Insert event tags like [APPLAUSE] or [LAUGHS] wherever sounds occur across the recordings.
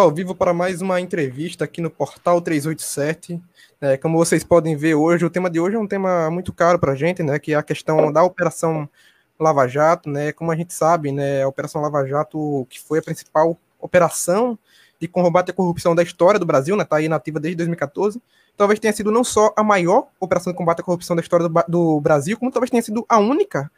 ao vivo para mais uma entrevista aqui no Portal 387. É, como vocês podem ver hoje, o tema de hoje é um tema muito caro para a gente, né? Que é a questão da Operação Lava Jato, né? Como a gente sabe, né? A Operação Lava Jato, que foi a principal operação de combate à corrupção da história do Brasil, né? Está aí nativa desde 2014. Talvez tenha sido não só a maior operação de combate à corrupção da história do, do Brasil, como talvez tenha sido a única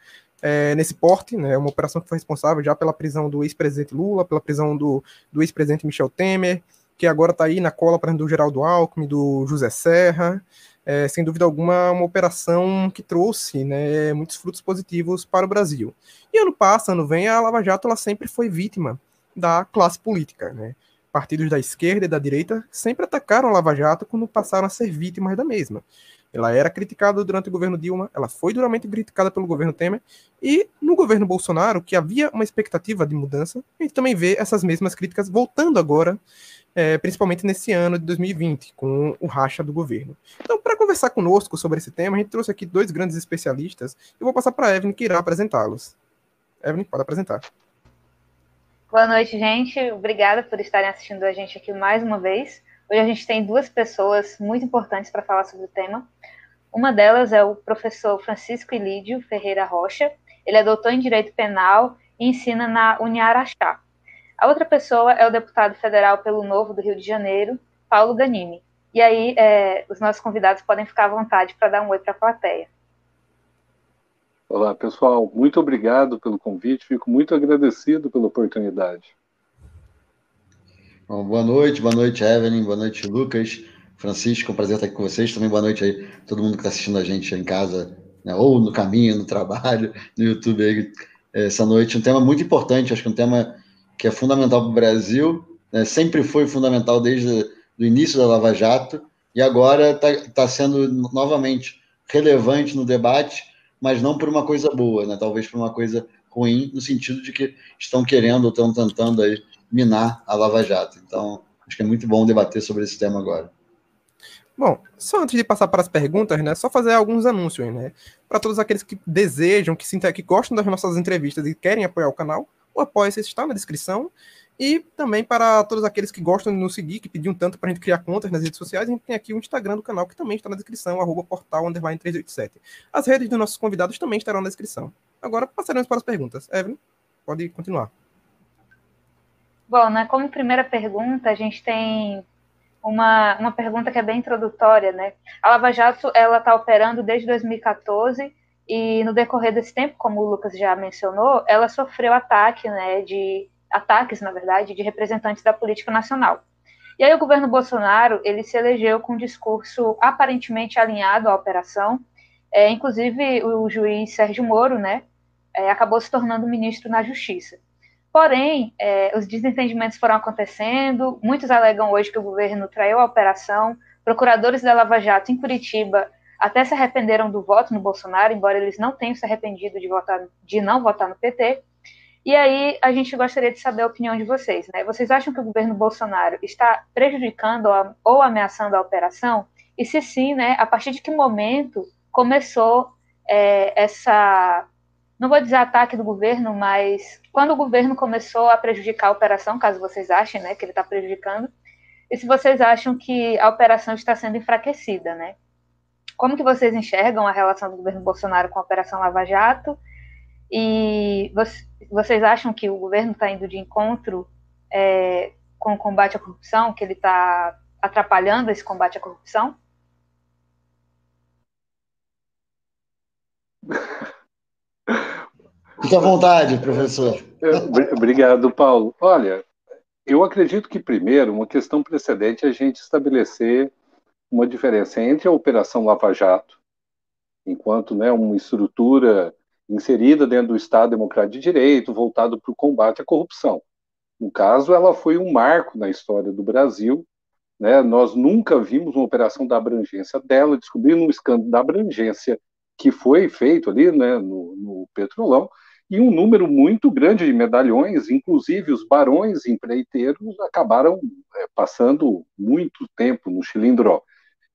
é, nesse porte, né? Uma operação que foi responsável já pela prisão do ex-presidente Lula, pela prisão do, do ex-presidente Michel Temer, que agora está aí na cola para do Geraldo Alckmin, do José Serra. É, sem dúvida alguma, uma operação que trouxe né, muitos frutos positivos para o Brasil. E ano passado, ano vem, a Lava Jato ela sempre foi vítima da classe política. Né? Partidos da esquerda e da direita sempre atacaram a Lava Jato quando passaram a ser vítimas da mesma. Ela era criticada durante o governo Dilma, ela foi duramente criticada pelo governo Temer, e no governo Bolsonaro, que havia uma expectativa de mudança, a gente também vê essas mesmas críticas voltando agora, é, principalmente nesse ano de 2020, com o racha do governo. Então, para conversar conosco sobre esse tema, a gente trouxe aqui dois grandes especialistas, eu vou passar para a Evelyn, que irá apresentá-los. Evelyn, pode apresentar. Boa noite, gente. Obrigada por estarem assistindo a gente aqui mais uma vez. Hoje a gente tem duas pessoas muito importantes para falar sobre o tema. Uma delas é o professor Francisco Ilídio Ferreira Rocha. Ele é doutor em Direito Penal e ensina na Uniaraxá. A outra pessoa é o deputado federal pelo Novo do Rio de Janeiro, Paulo Ganimi. E aí, é, os nossos convidados podem ficar à vontade para dar um oi para a plateia. Olá, pessoal. Muito obrigado pelo convite. Fico muito agradecido pela oportunidade. Bom, boa noite, boa noite, Evelyn, boa noite, Lucas, Francisco, um prazer estar aqui com vocês. Também boa noite aí, todo mundo que está assistindo a gente em casa, né, ou no caminho, no [LAUGHS] trabalho, no YouTube aí, essa noite. Um tema muito importante, acho que um tema que é fundamental para o Brasil, né, sempre foi fundamental desde o início da Lava Jato, e agora está tá sendo novamente relevante no debate, mas não por uma coisa boa, né, talvez por uma coisa ruim, no sentido de que estão querendo, estão tentando aí minar a Lava Jato. Então, acho que é muito bom debater sobre esse tema agora. Bom, só antes de passar para as perguntas, né, só fazer alguns anúncios, né, para todos aqueles que desejam, que, se, que gostam das nossas entrevistas e querem apoiar o canal, o apoio está na descrição. E também para todos aqueles que gostam de nos seguir, que pediam tanto para a gente criar contas nas redes sociais, a gente tem aqui o Instagram do canal, que também está na descrição, arroba portal, 387. As redes dos nossos convidados também estarão na descrição. Agora passaremos para as perguntas. Evelyn, pode continuar. Bom, né, como primeira pergunta, a gente tem uma, uma pergunta que é bem introdutória, né? A Lava Jato, ela está operando desde 2014 e no decorrer desse tempo, como o Lucas já mencionou, ela sofreu ataque, né, de ataques, na verdade, de representantes da política nacional. E aí o governo Bolsonaro, ele se elegeu com um discurso aparentemente alinhado à operação, é, inclusive o juiz Sérgio Moro, né, é, acabou se tornando ministro na Justiça. Porém, é, os desentendimentos foram acontecendo, muitos alegam hoje que o governo traiu a operação, procuradores da Lava Jato em Curitiba até se arrependeram do voto no Bolsonaro, embora eles não tenham se arrependido de, votar, de não votar no PT. E aí a gente gostaria de saber a opinião de vocês. Né? Vocês acham que o governo Bolsonaro está prejudicando ou ameaçando a operação? E se sim, né, a partir de que momento começou é, essa não vou dizer ataque do governo, mas quando o governo começou a prejudicar a operação, caso vocês achem né, que ele está prejudicando, e se vocês acham que a operação está sendo enfraquecida, né? Como que vocês enxergam a relação do governo Bolsonaro com a Operação Lava Jato? E vocês acham que o governo está indo de encontro é, com o combate à corrupção, que ele está atrapalhando esse combate à corrupção? [LAUGHS] Fique à vontade, professor. Obrigado, Paulo. Olha, eu acredito que, primeiro, uma questão precedente é a gente estabelecer uma diferença entre a Operação Lava Jato, enquanto né, uma estrutura inserida dentro do Estado Democrático de Direito, voltado para o combate à corrupção. No caso, ela foi um marco na história do Brasil. Né? Nós nunca vimos uma operação da abrangência dela, descobrindo um escândalo da abrangência que foi feito ali né, no, no Petrolão, e um número muito grande de medalhões, inclusive os barões empreiteiros acabaram é, passando muito tempo no Chilindró.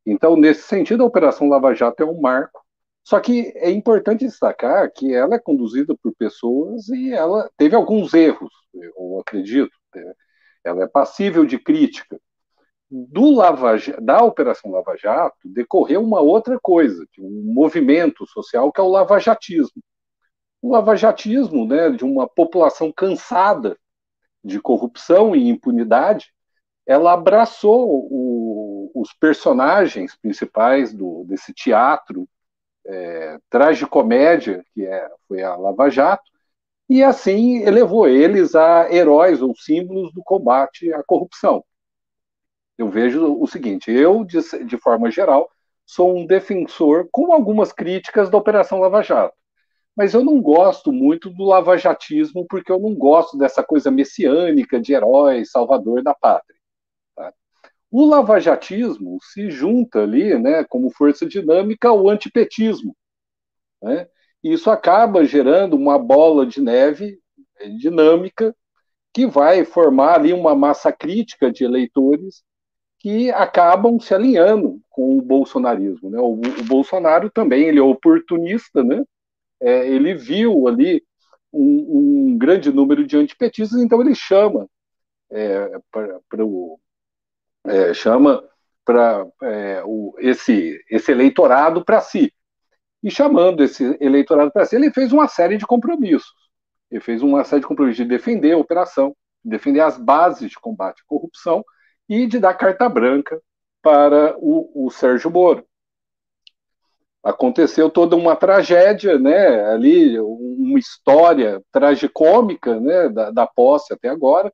Então, nesse sentido, a Operação Lava Jato é um marco, só que é importante destacar que ela é conduzida por pessoas e ela teve alguns erros, eu acredito. Né? ela é passível de crítica. Do Lava, da Operação Lava Jato decorreu uma outra coisa, um movimento social que é o lavajatismo. O lavajatismo, né, de uma população cansada de corrupção e impunidade, ela abraçou o, os personagens principais do, desse teatro é, tragicomédia, que é, foi a Lava Jato, e assim elevou eles a heróis ou símbolos do combate à corrupção. Eu vejo o seguinte: eu, de, de forma geral, sou um defensor com algumas críticas da Operação Lava Jato. Mas eu não gosto muito do lavajatismo, porque eu não gosto dessa coisa messiânica de herói, salvador da pátria. Tá? O lavajatismo se junta ali, né, como força dinâmica, ao antipetismo. Né? E isso acaba gerando uma bola de neve é, dinâmica que vai formar ali uma massa crítica de eleitores que acabam se alinhando com o bolsonarismo. Né? O, o Bolsonaro também ele é oportunista, né? É, ele viu ali um, um, grande número de antipetistas, então ele chama é, para o é, chama para é, esse esse eleitorado para si e chamando esse eleitorado para si, ele fez uma série de compromissos. Ele fez uma série de compromissos de defender a operação, defender as bases de combate à corrupção e de dar carta branca para o, o Sérgio Moro. Aconteceu toda uma tragédia, né, ali, uma história tragicômica né, da, da posse até agora,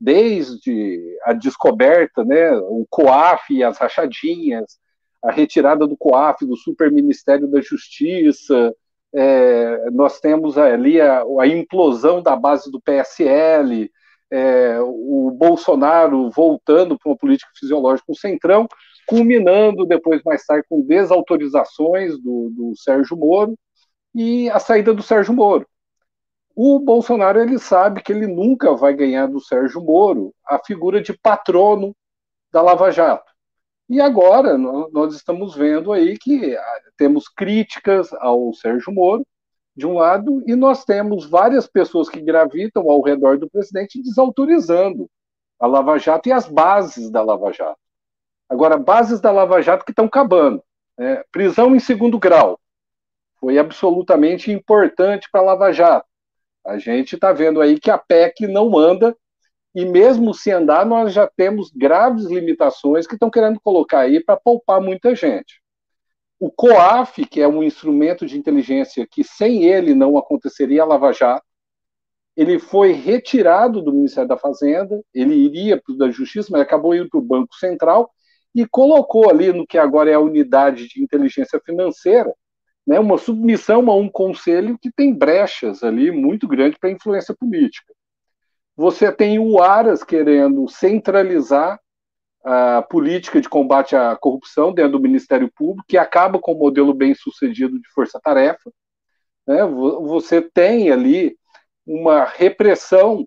desde a descoberta, né, o COAF e as rachadinhas, a retirada do COAF, do Super Ministério da Justiça, é, nós temos ali a, a, implosão da base do PSL, é, o Bolsonaro voltando para uma política fisiológica o Centrão, culminando depois, mais tarde, com desautorizações do, do Sérgio Moro e a saída do Sérgio Moro. O Bolsonaro ele sabe que ele nunca vai ganhar do Sérgio Moro a figura de patrono da Lava Jato. E agora nós estamos vendo aí que ah, temos críticas ao Sérgio Moro, de um lado, e nós temos várias pessoas que gravitam ao redor do presidente desautorizando a Lava Jato e as bases da Lava Jato. Agora, bases da Lava Jato que estão acabando. Né? Prisão em segundo grau foi absolutamente importante para a Lava Jato. A gente está vendo aí que a PEC não anda e mesmo se andar, nós já temos graves limitações que estão querendo colocar aí para poupar muita gente. O COAF, que é um instrumento de inteligência que sem ele não aconteceria a Lava Jato, ele foi retirado do Ministério da Fazenda, ele iria para o da Justiça, mas acabou indo para o Banco Central e colocou ali no que agora é a unidade de inteligência financeira, né, uma submissão a um conselho que tem brechas ali muito grandes para influência política. Você tem o Aras querendo centralizar a política de combate à corrupção dentro do Ministério Público, que acaba com o modelo bem sucedido de força-tarefa. Né? Você tem ali uma repressão,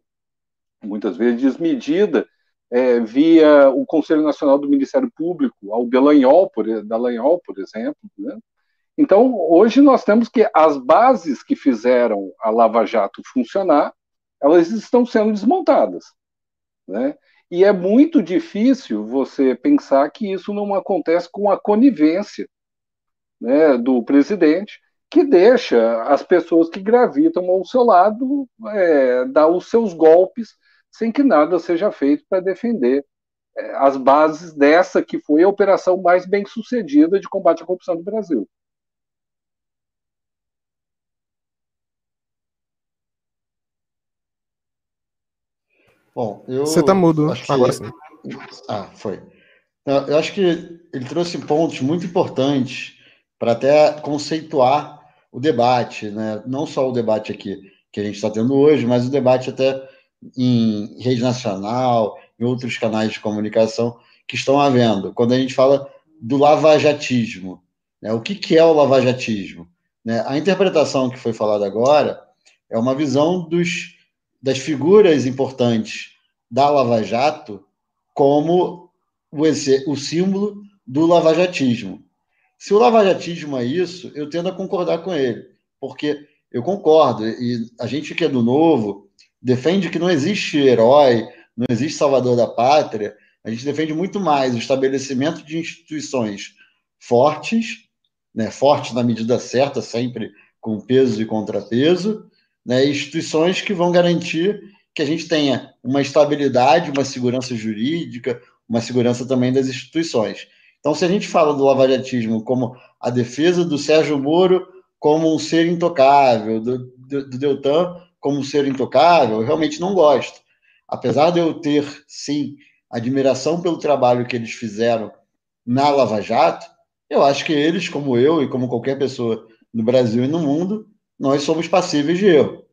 muitas vezes desmedida, é, via o Conselho Nacional do Ministério Público, ao Delanhol, por, por exemplo. Né? Então, hoje nós temos que as bases que fizeram a Lava Jato funcionar elas estão sendo desmontadas. Né? E é muito difícil você pensar que isso não acontece com a conivência né, do presidente, que deixa as pessoas que gravitam ao seu lado é, dar os seus golpes sem que nada seja feito para defender é, as bases dessa que foi a operação mais bem sucedida de combate à corrupção do Brasil. Bom, eu. Você tá mudo, acho que... Agora sim. Ah, foi. Eu acho que ele trouxe pontos muito importantes para até conceituar o debate, né? não só o debate aqui que a gente está tendo hoje, mas o debate até em rede nacional, em outros canais de comunicação que estão havendo. Quando a gente fala do lavajatismo, né? o que, que é o lavajatismo? Né? A interpretação que foi falada agora é uma visão dos das figuras importantes da Lava Jato como o, o símbolo do lavajatismo. Se o lavajatismo é isso, eu tendo a concordar com ele, porque eu concordo, e a gente que é do novo defende que não existe herói, não existe salvador da pátria, a gente defende muito mais o estabelecimento de instituições fortes, né, fortes na medida certa, sempre com peso e contrapeso, né, instituições que vão garantir que a gente tenha uma estabilidade, uma segurança jurídica, uma segurança também das instituições. Então, se a gente fala do lavajatismo como a defesa do Sérgio Moro como um ser intocável, do, do, do Deltan como ser intocável, eu realmente não gosto. Apesar de eu ter, sim, admiração pelo trabalho que eles fizeram na Lava Jato, eu acho que eles, como eu e como qualquer pessoa no Brasil e no mundo, nós somos passíveis de erro.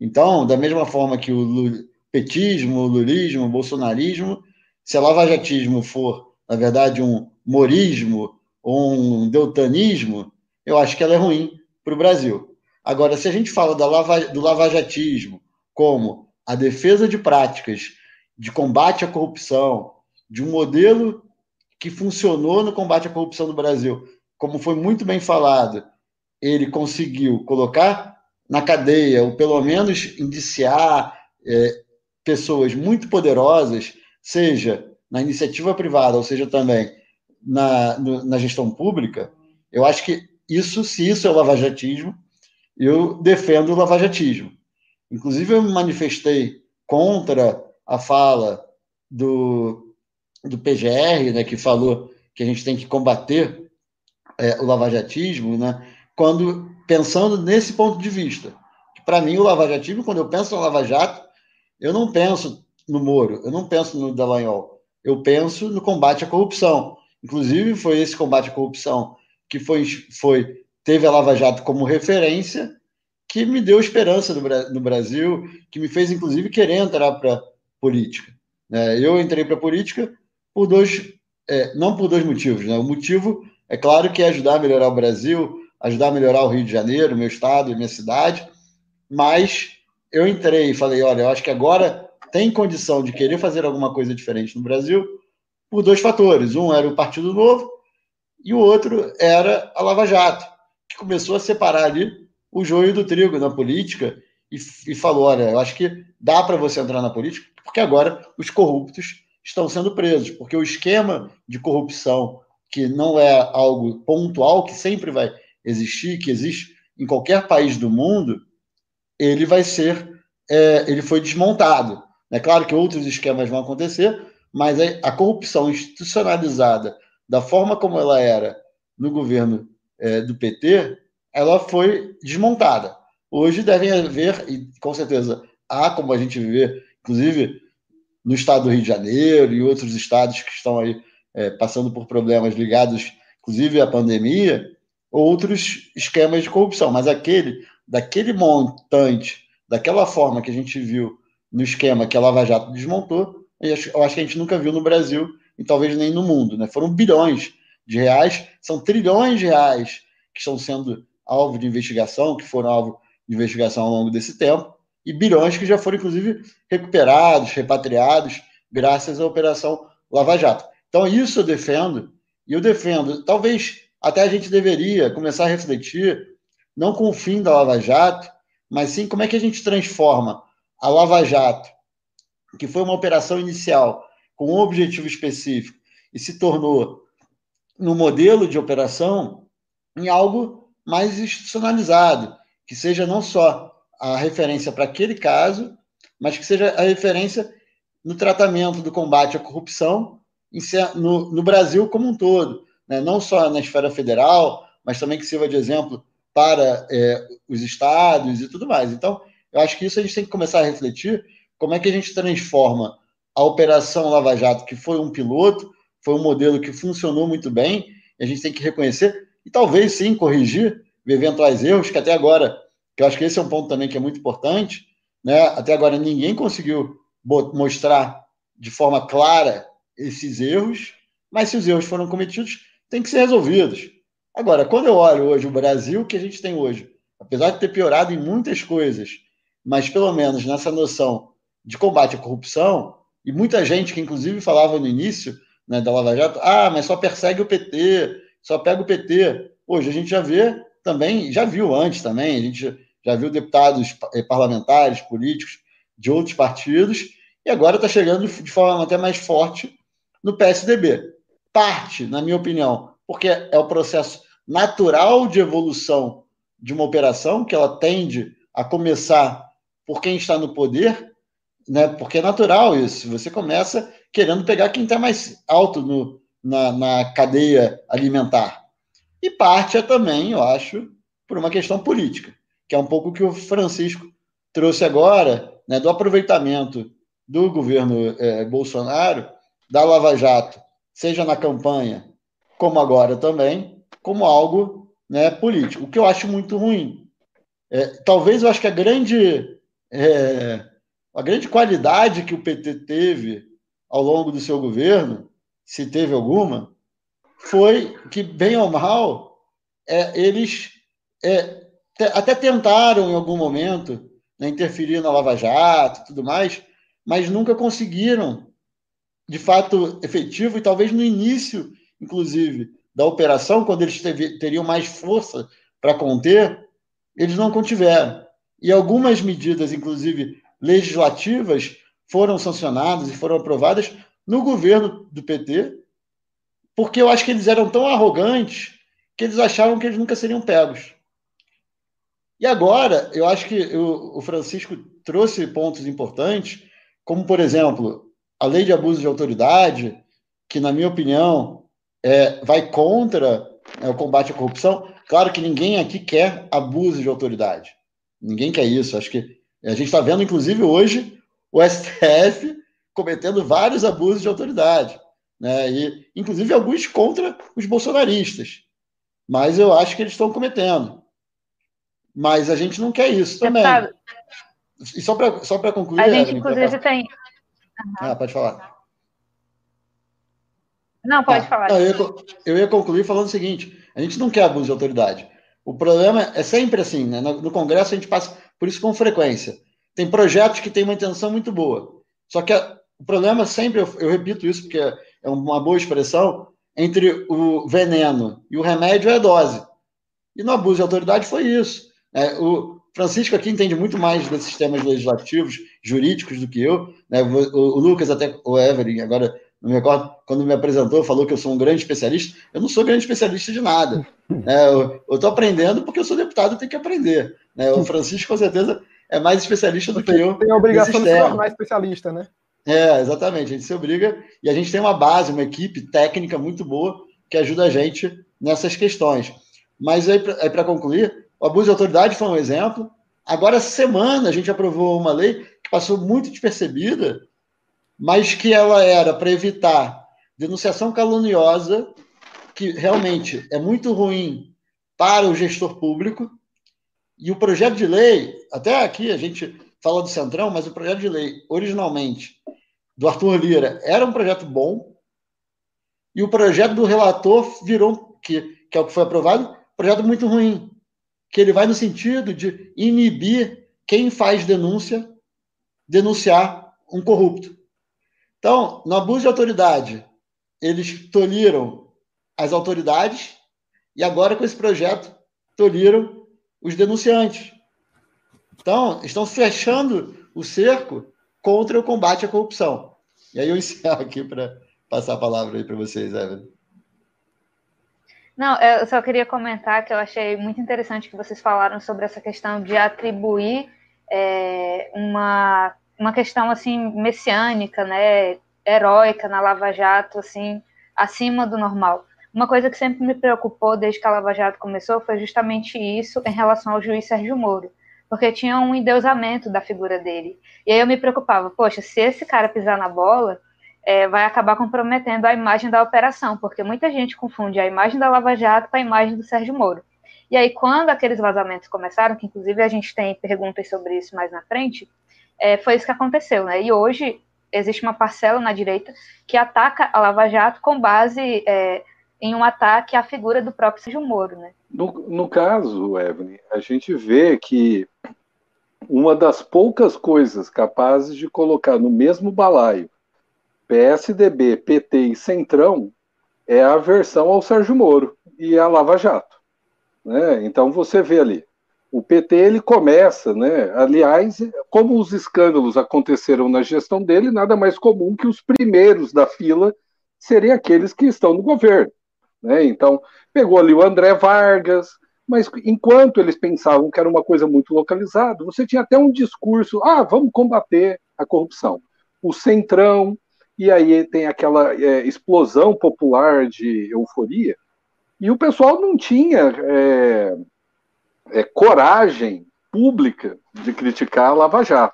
Então, da mesma forma que o petismo, o lulismo, o bolsonarismo, se a lavajatismo for, na verdade, um morismo ou um deltanismo, eu acho que ela é ruim para o Brasil. Agora, se a gente fala da lava, do lavajatismo como a defesa de práticas de combate à corrupção, de um modelo que funcionou no combate à corrupção no Brasil, como foi muito bem falado, ele conseguiu colocar na cadeia, ou pelo menos indiciar é, pessoas muito poderosas, seja na iniciativa privada, ou seja também na, no, na gestão pública, eu acho que isso, se isso é o lavajatismo, eu defendo o lavajatismo. Inclusive, eu me manifestei contra a fala do, do PGR, né, que falou que a gente tem que combater é, o lavajatismo, né, quando pensando nesse ponto de vista. Para mim, o lavajatismo, quando eu penso no Lava Jato, eu não penso no Moro, eu não penso no Dallagnol, eu penso no combate à corrupção. Inclusive, foi esse combate à corrupção que foi, foi teve a Lava Jato como referência, que me deu esperança no, Brasil, que me fez, inclusive, querer entrar para política. Né? Eu entrei para a política por dois, é, não por dois motivos. Né? O motivo, é claro, que é ajudar a melhorar o Brasil, ajudar a melhorar o Rio de Janeiro, meu estado minha cidade, mas eu entrei e falei, olha, eu acho que agora tem condição de querer fazer alguma coisa diferente no Brasil por dois fatores. Um era o Partido Novo e o outro era a Lava Jato, que começou a separar ali o joio do trigo na política e, e falou, olha, eu acho que dá para você entrar na política porque agora os corruptos estão sendo presos, porque o esquema de corrupção, que não é algo pontual, que sempre vai existir, que existe em qualquer país do mundo, ele vai ser, é, ele foi desmontado. É claro que outros esquemas vão acontecer, mas a corrupção institucionalizada, da forma como ela era no governo é, do PT, ela foi desmontada. Hoje devem haver, e com certeza há, como a gente vê, inclusive no estado do Rio de Janeiro e outros estados que estão aí é, passando por problemas ligados, inclusive à pandemia, outros esquemas de corrupção, mas aquele, daquele montante, daquela forma que a gente viu no esquema que a Lava Jato desmontou, eu acho, eu acho que a gente nunca viu no Brasil e talvez nem no mundo. Né? Foram bilhões de reais, são trilhões de reais que estão sendo alvo de investigação, que foram alvo de investigação ao longo desse tempo, e bilhões que já foram, inclusive, recuperados, repatriados, graças à Operação Lava Jato. Então, isso eu defendo, e eu defendo, talvez até a gente deveria começar a refletir, não com o fim da Lava Jato, mas sim como é que a gente transforma a Lava Jato, que foi uma operação inicial com um objetivo específico e se tornou no modelo de operação em algo mais institucionalizado, que seja não só a referência para aquele caso, mas que seja a referência no tratamento do combate à corrupção no, no Brasil como um todo né, não só na esfera federal, mas também que sirva de exemplo para é, os estados e tudo mais. Então, eu acho que isso a gente tem que começar a refletir como é que a gente transforma a Operação Lava Jato, que foi um piloto, foi um modelo que funcionou muito bem, a gente tem que reconhecer e talvez sim corrigir eventuais erros, que até agora, que eu acho que esse é um ponto também que é muito importante, né? até agora ninguém conseguiu mostrar de forma clara esses erros, mas se os erros foram cometidos, têm que ser resolvidos. Agora, quando eu olho hoje o Brasil que a gente tem hoje, apesar de ter piorado em muitas coisas, mas pelo menos nessa noção de combate à corrupção, e muita gente que inclusive falava no início né, da Lava Jato, ah, mas só persegue o PT, só pega o PT. Hoje a gente já vê também, já viu antes também, a gente já viu deputados eh, parlamentares, políticos de outros partidos e agora está chegando de forma até mais forte no PSDB. Parte, na minha opinião, porque é o processo natural de evolução de uma operação, que ela tende a começar por quem está no poder, né? porque é natural isso. Você começa querendo pegar quem está mais alto no, na, na cadeia alimentar. E parte é também, eu acho, por uma questão política, que é um pouco o que o Francisco trouxe agora, né, do aproveitamento do governo é, Bolsonaro, da Lava Jato, seja na campanha, como agora também, como algo né, político, o que eu acho muito ruim. É, talvez eu acho que a grande, é, a grande qualidade que o PT teve ao longo do seu governo, se teve alguma, foi que, bem ou mal, é, eles é, até tentaram em algum momento né, interferir na Lava Jato e tudo mais, mas nunca conseguiram, de fato, efetivo, e talvez no início, inclusive, da operação, quando eles teve, teriam mais força para conter, eles não contiveram. E algumas medidas, inclusive legislativas, foram sancionadas e foram aprovadas no governo do PT, porque eu acho que eles eram tão arrogantes que eles achavam que eles nunca seriam pegos. E agora, eu acho que o Francisco trouxe pontos importantes, como, por exemplo, a lei de abuso de autoridade, que, na minha opinião, é, vai contra é, o combate à corrupção. Claro que ninguém aqui quer abuso de autoridade. Ninguém quer isso. Acho que a gente está vendo, inclusive, hoje, o STF cometendo vários abusos de autoridade. Né? E, inclusive, alguns contra os bolsonaristas. Mas eu acho que eles estão cometendo. Mas a gente não quer isso também. Deputado, e só para só concluir. A gente, Evelyn, inclusive, pra... tem. Uhum. Ah, pode falar. Não, pode ah, falar. Não, eu, ia, eu, ia, concluir falando o seguinte: a gente não quer abuso de autoridade. O problema é sempre assim, né? No Congresso a gente passa por isso com frequência. Tem projetos que têm uma intenção muito boa. Só que a, o problema sempre, eu, eu repito isso porque é, uma boa expressão, entre o veneno e o remédio é a dose. E no abuso de autoridade foi isso. É, o Francisco aqui entende muito mais desses temas legislativos, jurídicos do que eu. Né? O, o, Lucas, até o Evelyn, agora não me recordo, quando me apresentou, falou que eu sou um grande especialista. Eu não sou grande especialista de nada. Né? Eu estou aprendendo porque eu sou deputado e tenho que aprender. Né? O Francisco, com certeza, é mais especialista do que eu. Tem a obrigação de se tornar especialista, né? É, exatamente. A gente se obriga e a gente tem uma base, uma equipe técnica muito boa que ajuda a gente nessas questões. Mas aí, para concluir, o abuso de autoridade foi um exemplo. Agora, essa semana, a gente aprovou uma lei que passou muito despercebida, mas que ela era para evitar denunciação caluniosa, que realmente é muito ruim para o gestor público. E o projeto de lei, até aqui a gente fala do Centrão, mas o projeto de lei, originalmente, do Arthur Lira, era um projeto bom. E o projeto do relator virou, que, que é o que foi aprovado, projeto muito ruim que ele vai no sentido de inibir quem faz denúncia denunciar um corrupto. Então, no abuso de autoridade, eles tolhiram as autoridades e agora com esse projeto tolhiram os denunciantes. Então, estão fechando o cerco contra o combate à corrupção. E aí eu [LAUGHS] encerro aqui para passar a palavra aí para vocês, Evelyn. Não, eu só queria comentar que eu achei muito interessante que vocês falaram sobre essa questão de atribuir é, uma, uma questão assim messiânica, né, heróica na Lava Jato, assim, acima do normal. Uma coisa que sempre me preocupou desde que a Lava Jato começou foi justamente isso em relação ao juiz Sérgio Moro, porque tinha um endeusamento da figura dele. E aí eu me preocupava, poxa, se esse cara pisar na bola, é, vai acabar comprometendo a imagem da operação, porque muita gente confunde a imagem da Lava Jato com a imagem do Sérgio Moro. E aí, quando aqueles vazamentos começaram, que inclusive a gente tem perguntas sobre isso mais na frente, é, foi isso que aconteceu, né? E hoje existe uma parcela na direita que ataca a Lava Jato com base é, em um ataque à figura do próprio Sérgio Moro, né? No, no caso, Evelyn, a gente vê que uma das poucas coisas capazes de colocar no mesmo balaio PSDB, PT e Centrão é a aversão ao Sérgio Moro e à Lava Jato. Né? Então você vê ali O PT ele começa, né? Aliás, como os escândalos aconteceram na gestão dele, nada mais comum que os primeiros da fila seriam aqueles que estão no governo. Né? Então, pegou ali o André Vargas, mas enquanto eles pensavam que era uma coisa muito localizada, você tinha até um discurso: ah, vamos combater a corrupção. O Centrão, e aí tem aquela é, explosão popular de euforia, e o pessoal não tinha. É, é, coragem pública de criticar a Lava Jato.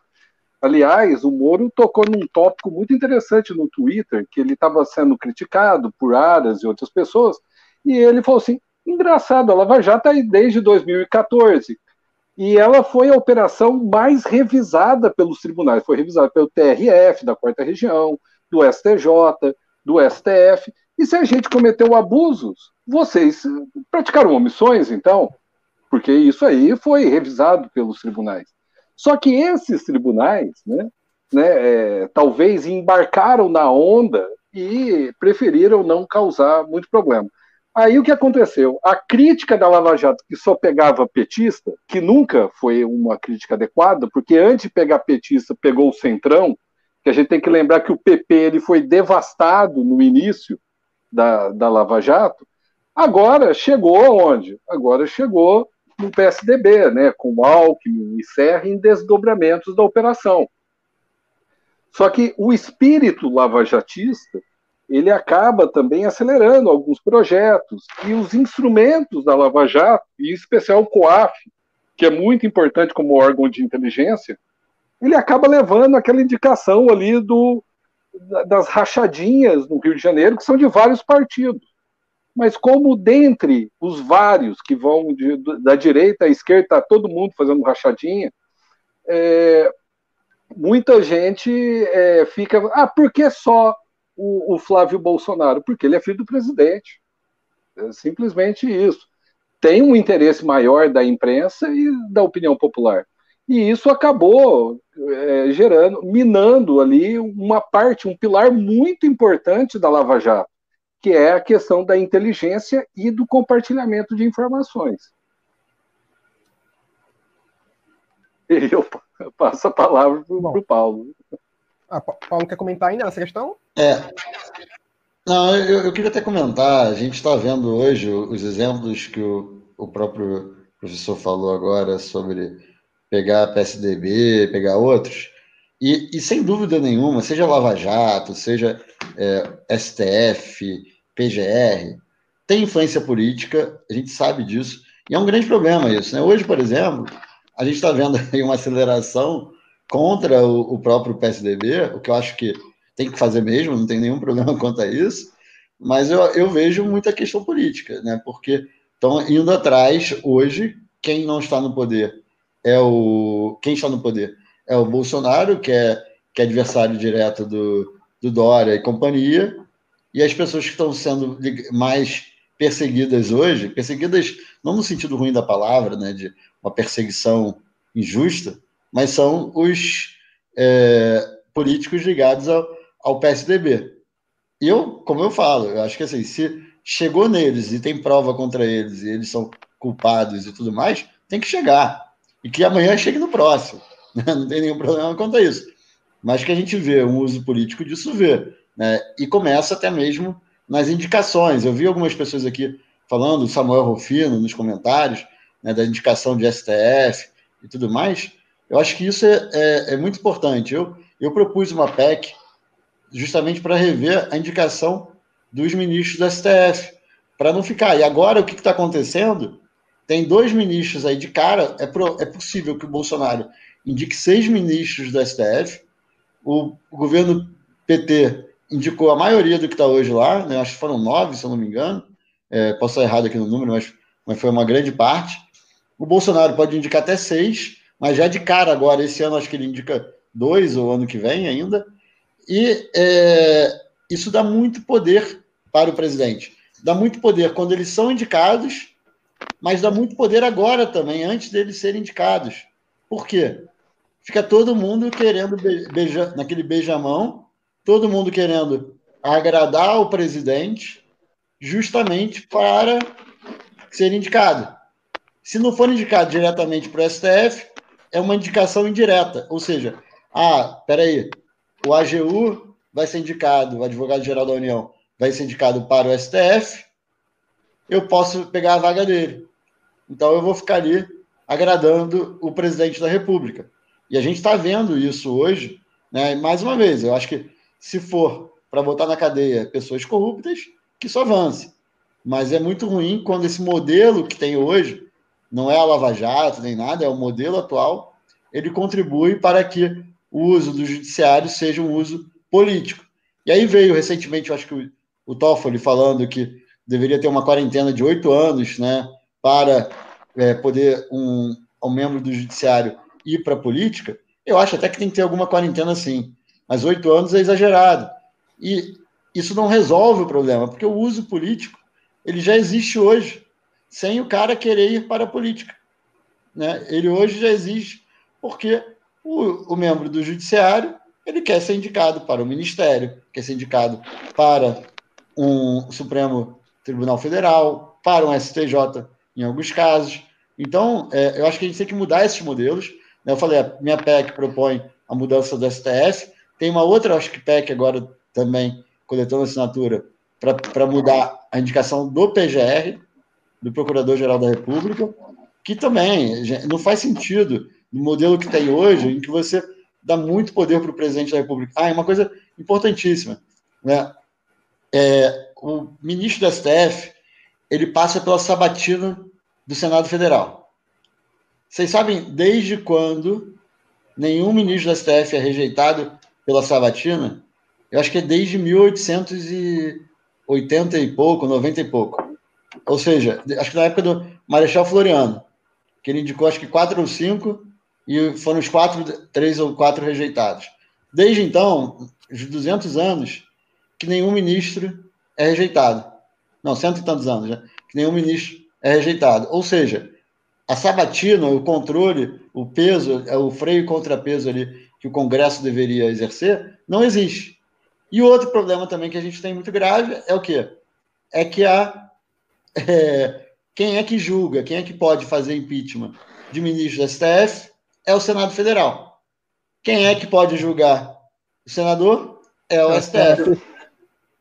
Aliás, o Moro tocou num tópico muito interessante no Twitter, que ele estava sendo criticado por Aras e outras pessoas, e ele falou assim: engraçado, a Lava Jato está aí desde 2014. E ela foi a operação mais revisada pelos tribunais. Foi revisada pelo TRF, da quarta região, do STJ, do STF. E se a gente cometeu abusos, vocês praticaram omissões, então? porque isso aí foi revisado pelos tribunais. Só que esses tribunais, né, né, é, talvez embarcaram na onda e preferiram não causar muito problema. Aí o que aconteceu? A crítica da Lava Jato, que só pegava petista, que nunca foi uma crítica adequada, porque antes de pegar petista, pegou o Centrão, que a gente tem que lembrar que o PP ele foi devastado no início da, da Lava Jato, agora chegou aonde? Agora chegou no PSDB, né, com Alckmin e Serra em desdobramentos da operação. Só que o espírito lavajatista ele acaba também acelerando alguns projetos e os instrumentos da Lava Jato, e em especial o COAF, que é muito importante como órgão de inteligência, ele acaba levando aquela indicação ali do, das rachadinhas no Rio de Janeiro, que são de vários partidos mas como dentre os vários que vão de, da direita à esquerda, está todo mundo fazendo rachadinha, é, muita gente é, fica. Ah, por que só o, o, Flávio Bolsonaro? Porque ele é filho do presidente. É simplesmente isso. Tem um interesse maior da imprensa e da opinião popular. E isso acabou é, gerando, minando ali uma parte, um pilar muito importante da Lava Jato que é a questão da inteligência e do compartilhamento de informações. [LAUGHS] E eu passo a palavra para o Paulo. Ah, Paulo quer comentar ainda nessa questão? É. Não, eu, eu queria até comentar. A gente está vendo hoje os exemplos que o, o próprio professor falou agora sobre pegar PSDB, pegar outros. E, e, sem dúvida nenhuma, seja Lava Jato, seja é, STF, PGR, tem influência política, a gente sabe disso, e é um grande problema isso. Né? Hoje, por exemplo, a gente está vendo aí uma aceleração contra o, o, próprio PSDB, o que eu acho que tem que fazer mesmo, não tem nenhum [LAUGHS] problema quanto a isso, mas eu, eu vejo muita questão política, né? porque estão indo atrás hoje, quem não está no poder é o. Quem está no poder é o Bolsonaro, que é, que é adversário direto do, do Dória e companhia, e as pessoas que estão sendo mais perseguidas hoje, perseguidas não no sentido ruim da palavra, né, de uma perseguição injusta, mas são os é, políticos ligados ao, ao PSDB. E eu, como eu falo, eu acho que assim, se chegou neles e tem prova contra eles e eles são culpados e tudo mais, tem que chegar. E que amanhã chegue no próximo. [LAUGHS] Não tem nenhum problema quanto a isso. Mas que a gente vê um uso político disso, vê. Né? E começa até mesmo nas indicações. Eu vi algumas pessoas aqui falando, Samuel Rufino, nos comentários, né, da indicação de STF e tudo mais. Eu acho que isso é, é, é muito importante. Eu, eu propus uma PEC justamente para rever a indicação dos ministros do STF, para não ficar. E agora o que está acontecendo? Tem dois ministros aí de cara. É, pro, é possível que o Bolsonaro indique seis ministros do STF. O, o governo PT indicou a maioria do que está hoje lá, né? acho que foram nove, se eu não me engano. É, posso estar errado aqui no número, mas, mas foi uma grande parte. O Bolsonaro pode indicar até seis, mas já de cara agora, esse ano acho que ele indica dois, ou ano que vem ainda. E é, isso dá muito poder para o presidente. Dá muito poder quando eles são indicados, mas dá muito poder agora também, antes deles serem indicados. Por quê? Fica todo mundo querendo beijar naquele beijamão todo mundo querendo agradar o presidente justamente para ser indicado. Se não for indicado diretamente para o STF, é uma indicação indireta. Ou seja, ah, peraí, o AGU vai ser indicado, o advogado-geral da União vai ser indicado para o STF, eu posso pegar a vaga dele. Então eu vou ficar ali agradando o presidente da República. E a gente está vendo isso hoje, né? Mais uma vez, eu acho que se for para botar na cadeia pessoas corruptas, que isso avance. Mas é muito ruim quando esse modelo que tem hoje, não é a Lava Jato nem nada, é o modelo atual, ele contribui para que o uso do judiciário seja um uso político. E aí veio recentemente, eu acho que o, Toffoli falando que deveria ter uma quarentena de oito anos, né, para é, poder um, um membro do judiciário ir para a política, eu acho até que tem que ter alguma quarentena sim. Mas oito anos é exagerado. E isso não resolve o problema, porque o uso político ele já existe hoje, sem o cara querer ir para a política. Né? Ele hoje já existe porque o, o membro do judiciário ele quer ser indicado para o ministério, quer ser indicado para um Supremo Tribunal Federal, para um STJ em alguns casos. Então, é, eu acho que a gente tem que mudar esses modelos. Né? Eu falei, a minha PEC propõe a mudança do STF. Tem uma outra, acho que PEC agora também, coletando assinatura, para mudar a indicação do PGR, do Procurador-Geral da República, que também não faz sentido no modelo que tem hoje, em que você dá muito poder para o presidente da República. Ah, é uma coisa importantíssima. Né? É, o ministro da STF ele passa pela sabatina do Senado Federal. Vocês sabem desde quando nenhum ministro da STF é rejeitado pela sabatina? Eu acho que é desde 1880 e pouco, 90 e pouco. Ou seja, acho que na época do Marechal Floriano, que ele indicou acho que quatro ou cinco, e foram os quatro, três ou quatro rejeitados. Desde então, os 200 anos, que nenhum ministro é rejeitado. Não, cento e tantos anos, né? que nenhum ministro é rejeitado. Ou seja, a sabatina, o controle, o peso, é o freio e contrapeso ali que o Congresso deveria exercer, não existe. E outro problema também que a gente tem muito grave é o quê? É que a, é, quem é que julga, quem é que pode fazer impeachment de ministro do STF é o Senado Federal. Quem é que pode julgar o senador? É o STF.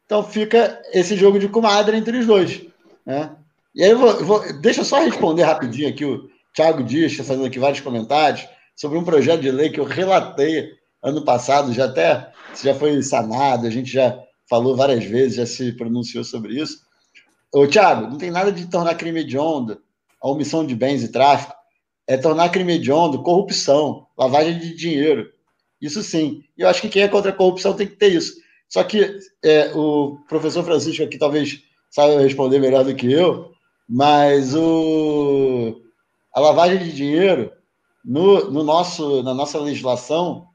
Então fica esse jogo de comadre entre os dois. Né? E aí eu vou, vou, deixa eu só responder rapidinho aqui. O Thiago Dias está fazendo aqui vários comentários sobre um projeto de lei que eu relatei ano passado, já até já foi sanado, a gente já falou várias vezes, já se pronunciou sobre isso. Ô, Thiago, não tem nada de tornar crime hediondo a omissão de bens e tráfico. É tornar crime hediondo corrupção, lavagem de dinheiro. Isso sim. E eu acho que quem é contra a corrupção tem que ter isso. Só que é, o professor Francisco aqui talvez saiba responder melhor do que eu, mas o, a lavagem de dinheiro no, no nosso, na nossa legislação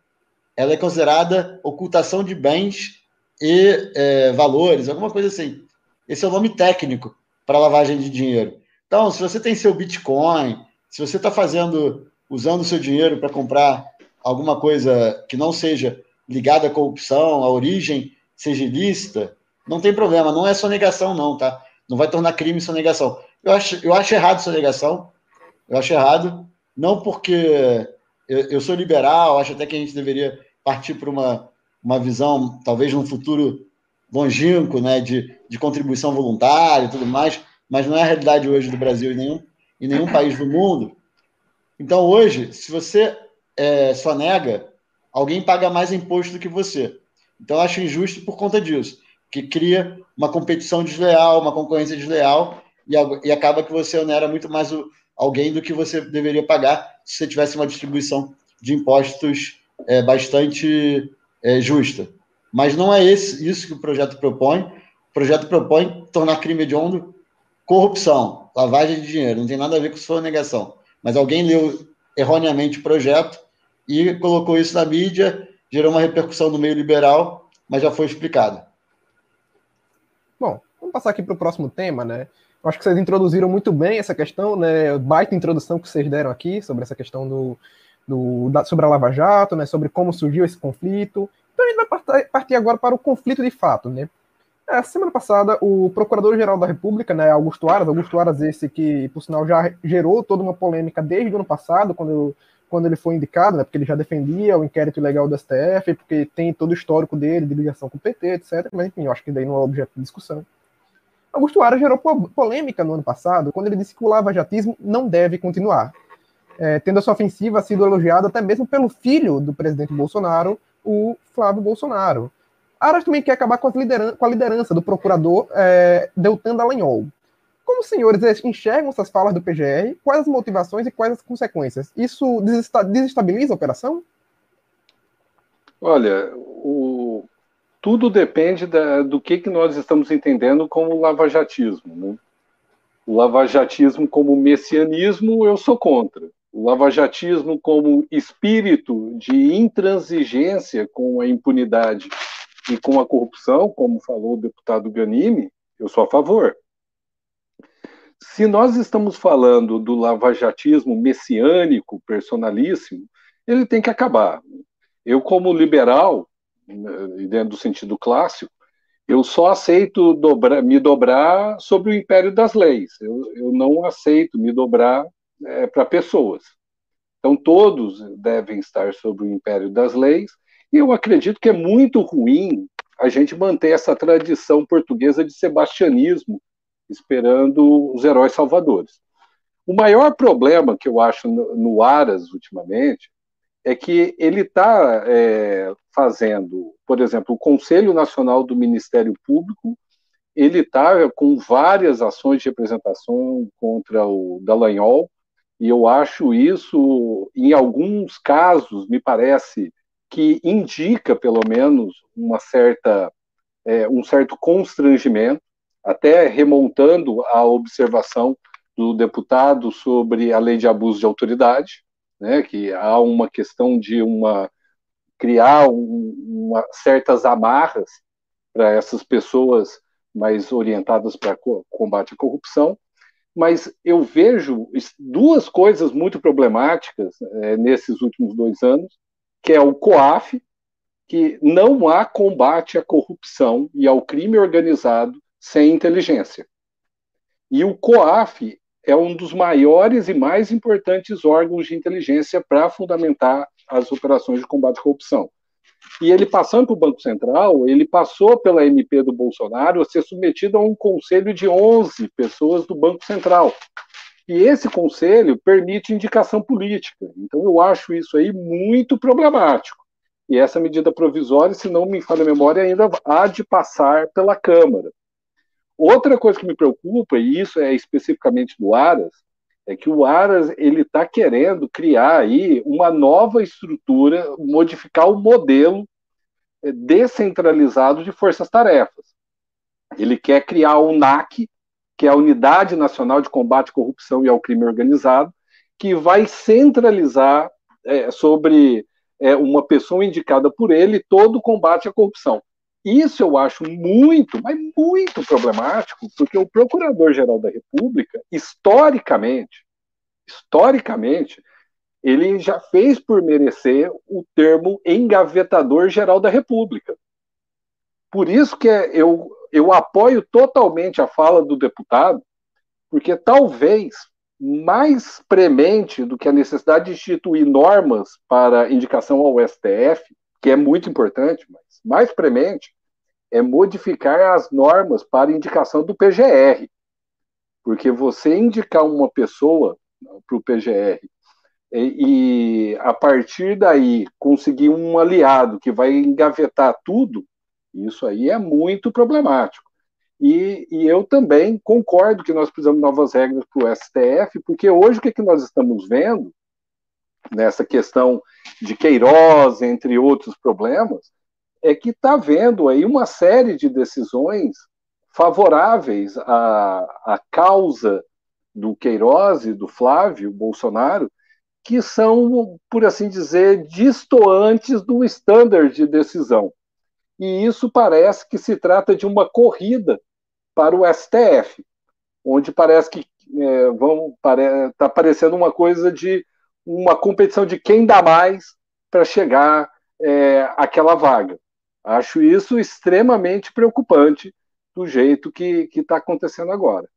ela é considerada ocultação de bens e é, valores, alguma coisa assim. Esse é o nome técnico para lavagem de dinheiro. Então, se você tem seu Bitcoin, se você está fazendo, usando o seu dinheiro para comprar alguma coisa que não seja ligada à corrupção, à origem seja ilícita, não tem problema, não é sonegação, não, tá? Não vai tornar crime sonegação. Eu acho, eu acho errado sonegação, eu acho errado, não porque eu, eu sou liberal, acho até que a gente deveria partir para uma, uma visão, talvez num futuro longínquo, né, de, de contribuição voluntária e tudo mais, mas não é a realidade hoje do Brasil e nenhum, em nenhum país do mundo. Então, hoje, se você é, só nega, alguém paga mais imposto do que você. Então, acho injusto por conta disso, que cria uma competição desleal, uma concorrência desleal, e, e acaba que você onera muito mais o, alguém do que você deveria pagar se você tivesse uma distribuição de impostos é, bastante é, justa. Mas não é esse, isso que o projeto propõe. O projeto propõe tornar crime hediondo corrupção, lavagem de dinheiro, não tem nada a ver com sua negação. Mas alguém leu erroneamente o projeto e colocou isso na mídia, gerou uma repercussão no meio liberal, mas já foi explicado. Bom, vamos passar aqui para o próximo tema, né? Acho que vocês introduziram muito bem essa questão, né? Baita introdução que vocês deram aqui sobre essa questão do, do da, sobre a Lava Jato, né? Sobre como surgiu esse conflito. Então a gente vai partir agora para o conflito de fato, né? É, semana passada, o Procurador-Geral da República, né, Augusto Aras, Augusto Aras esse que, por sinal, já gerou toda uma polêmica desde o ano passado, quando, quando ele foi indicado, né, porque ele já defendia o inquérito ilegal do STF, porque tem todo o histórico dele, de ligação com o PT, etc. Mas, enfim, eu acho que daí não é objeto de discussão. Augusto Aras gerou polêmica no ano passado, quando ele disse que o lavajatismo não deve continuar, é, tendo a sua ofensiva sido elogiada até mesmo pelo filho do presidente Bolsonaro, o Flávio Bolsonaro. Aras também quer acabar com, lideran com a liderança do procurador é, Deltan Dallagnol. Como os senhores enxergam essas falas do PGR? Quais as motivações e quais as consequências? Isso desestabiliza a operação? Olha, o... tudo depende da, do que, que nós estamos entendendo como lavajatismo. Né? O lavajatismo como messianismo, eu sou contra. O lavajatismo como espírito de intransigência com a impunidade e com a corrupção, como falou o deputado Ganimi, eu sou a favor. Se nós estamos falando do lavajatismo messiânico, personalíssimo, ele tem que acabar. Eu, como liberal, né, dentro do sentido clássico, eu só aceito me dobrar sobre o império das leis. Eu, eu não aceito me dobrar é, para pessoas. Então, todos devem estar sobre o império das leis, e eu acredito que é muito ruim a gente manter essa tradição portuguesa de sebastianismo, esperando os heróis salvadores. O maior problema que eu acho no Aras ultimamente é que ele está é, fazendo, por exemplo, o Conselho Nacional do Ministério Público, ele está com várias ações de representação contra o Dallagnol, e eu acho isso, em alguns casos, me parece que indica, pelo menos, uma certa, é, um certo constrangimento, até remontando a observação do deputado sobre a lei de abuso de autoridade, né, que há uma questão de uma criar um, uma, certas amarras para essas pessoas mais orientadas para combate à corrupção, mas eu vejo duas coisas muito problemáticas é, nesses últimos dois anos que é o COAF, que não há combate à corrupção e ao crime organizado sem inteligência. E o COAF é um dos maiores e mais importantes órgãos de inteligência para fundamentar as operações de combate à corrupção. E ele passando para o Banco Central, ele passou pela MP do Bolsonaro a ser submetido a um conselho de 11 pessoas do Banco Central, e esse conselho permite indicação política. Então, eu acho isso aí muito problemático. E essa medida provisória, se não me falha a memória, ainda há de passar pela Câmara. Outra coisa que me preocupa, e isso é especificamente do Aras, é que o Aras ele está querendo criar aí uma nova estrutura, modificar o modelo eh, descentralizado de forças-tarefas. Ele quer criar o NAC, que é a Unidade Nacional de Combate à Corrupção e ao Crime Organizado, que vai centralizar é, sobre é, uma pessoa indicada por ele todo o combate à corrupção. Isso eu acho muito, mas muito problemático, porque o Procurador-Geral da República, historicamente, historicamente, ele já fez por merecer o termo engavetador-geral da República. Por isso que é, eu eu apoio totalmente a fala do deputado, porque talvez mais premente do que a necessidade de instituir normas para indicação ao STF, que é muito importante, mas mais premente é modificar as normas para indicação do PGR. Porque você indicar uma pessoa para o PGR e, e, a partir daí conseguir um aliado que vai engavetar tudo, isso aí é muito problemático. E, e, eu também concordo que nós precisamos de novas regras para o STF, porque hoje o que, é que nós estamos vendo nessa questão de Queiroz, entre outros problemas, é que está vendo aí uma série de decisões favoráveis à, à causa do Queiroz e do Flávio Bolsonaro, que são, por assim dizer, distoantes do standard de decisão e isso parece que se trata de uma corrida para o STF, onde parece que é, vão está parecendo uma coisa de uma competição de quem dá mais para chegar é, àquela vaga. Acho isso extremamente preocupante do jeito que está acontecendo agora.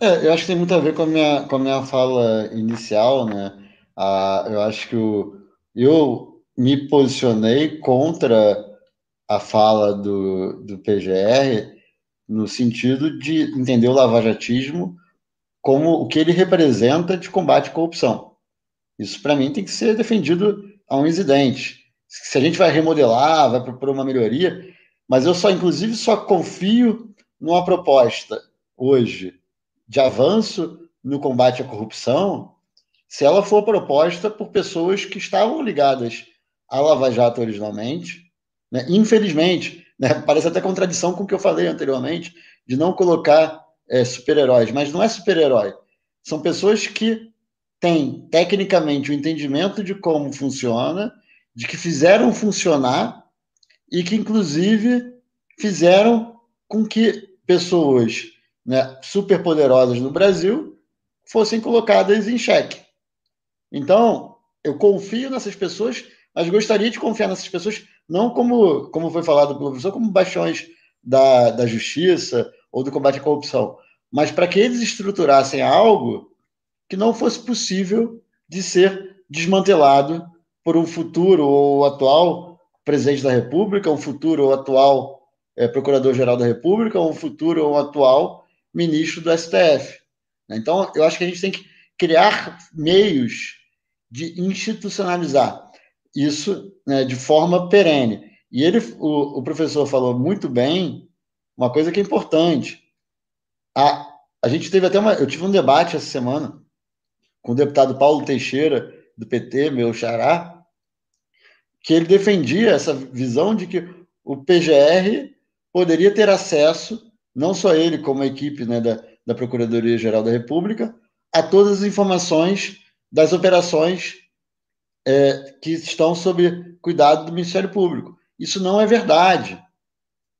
É, eu acho que tem muito a ver com a minha, com a minha fala inicial, né? Ah, eu acho que o, eu me posicionei contra a fala do, do PGR no sentido de entender o lavajatismo como o que ele representa de combate à corrupção. Isso, para mim, tem que ser defendido a um incidente. Se a gente vai remodelar, vai propor uma melhoria, mas eu só, inclusive, só confio numa proposta hoje de avanço no combate à corrupção se ela for proposta por pessoas que estavam ligadas à Lava Jato originalmente. Né? Infelizmente, né? parece até contradição com o que eu falei anteriormente, de não colocar é, super-heróis, mas não é super-herói. São pessoas que têm, tecnicamente, o entendimento de como funciona, de que fizeram funcionar e que, inclusive, fizeram com que pessoas né, superpoderosas no Brasil fossem colocadas em xeque. Então, eu confio nessas pessoas, mas gostaria de confiar nessas pessoas não como, como foi falado pelo professor, como bastiões da, da justiça ou do combate à corrupção, mas para que eles estruturassem algo que não fosse possível de ser desmantelado por um futuro ou atual presidente da República, um futuro ou atual é, procurador-geral da República, um futuro ou atual ministro do STF. Então, eu acho que a gente tem que criar meios de institucionalizar isso né, de forma perene. E ele, o, o, professor falou muito bem uma coisa que é importante. A, a gente teve até uma. Eu tive um debate essa semana com o deputado Paulo Teixeira, do PT, meu xará, que ele defendia essa visão de que o PGR poderia ter acesso não só ele, como a equipe né, da, da Procuradoria-Geral da República, a todas as informações das operações é, que estão sob cuidado do Ministério Público. Isso não é verdade.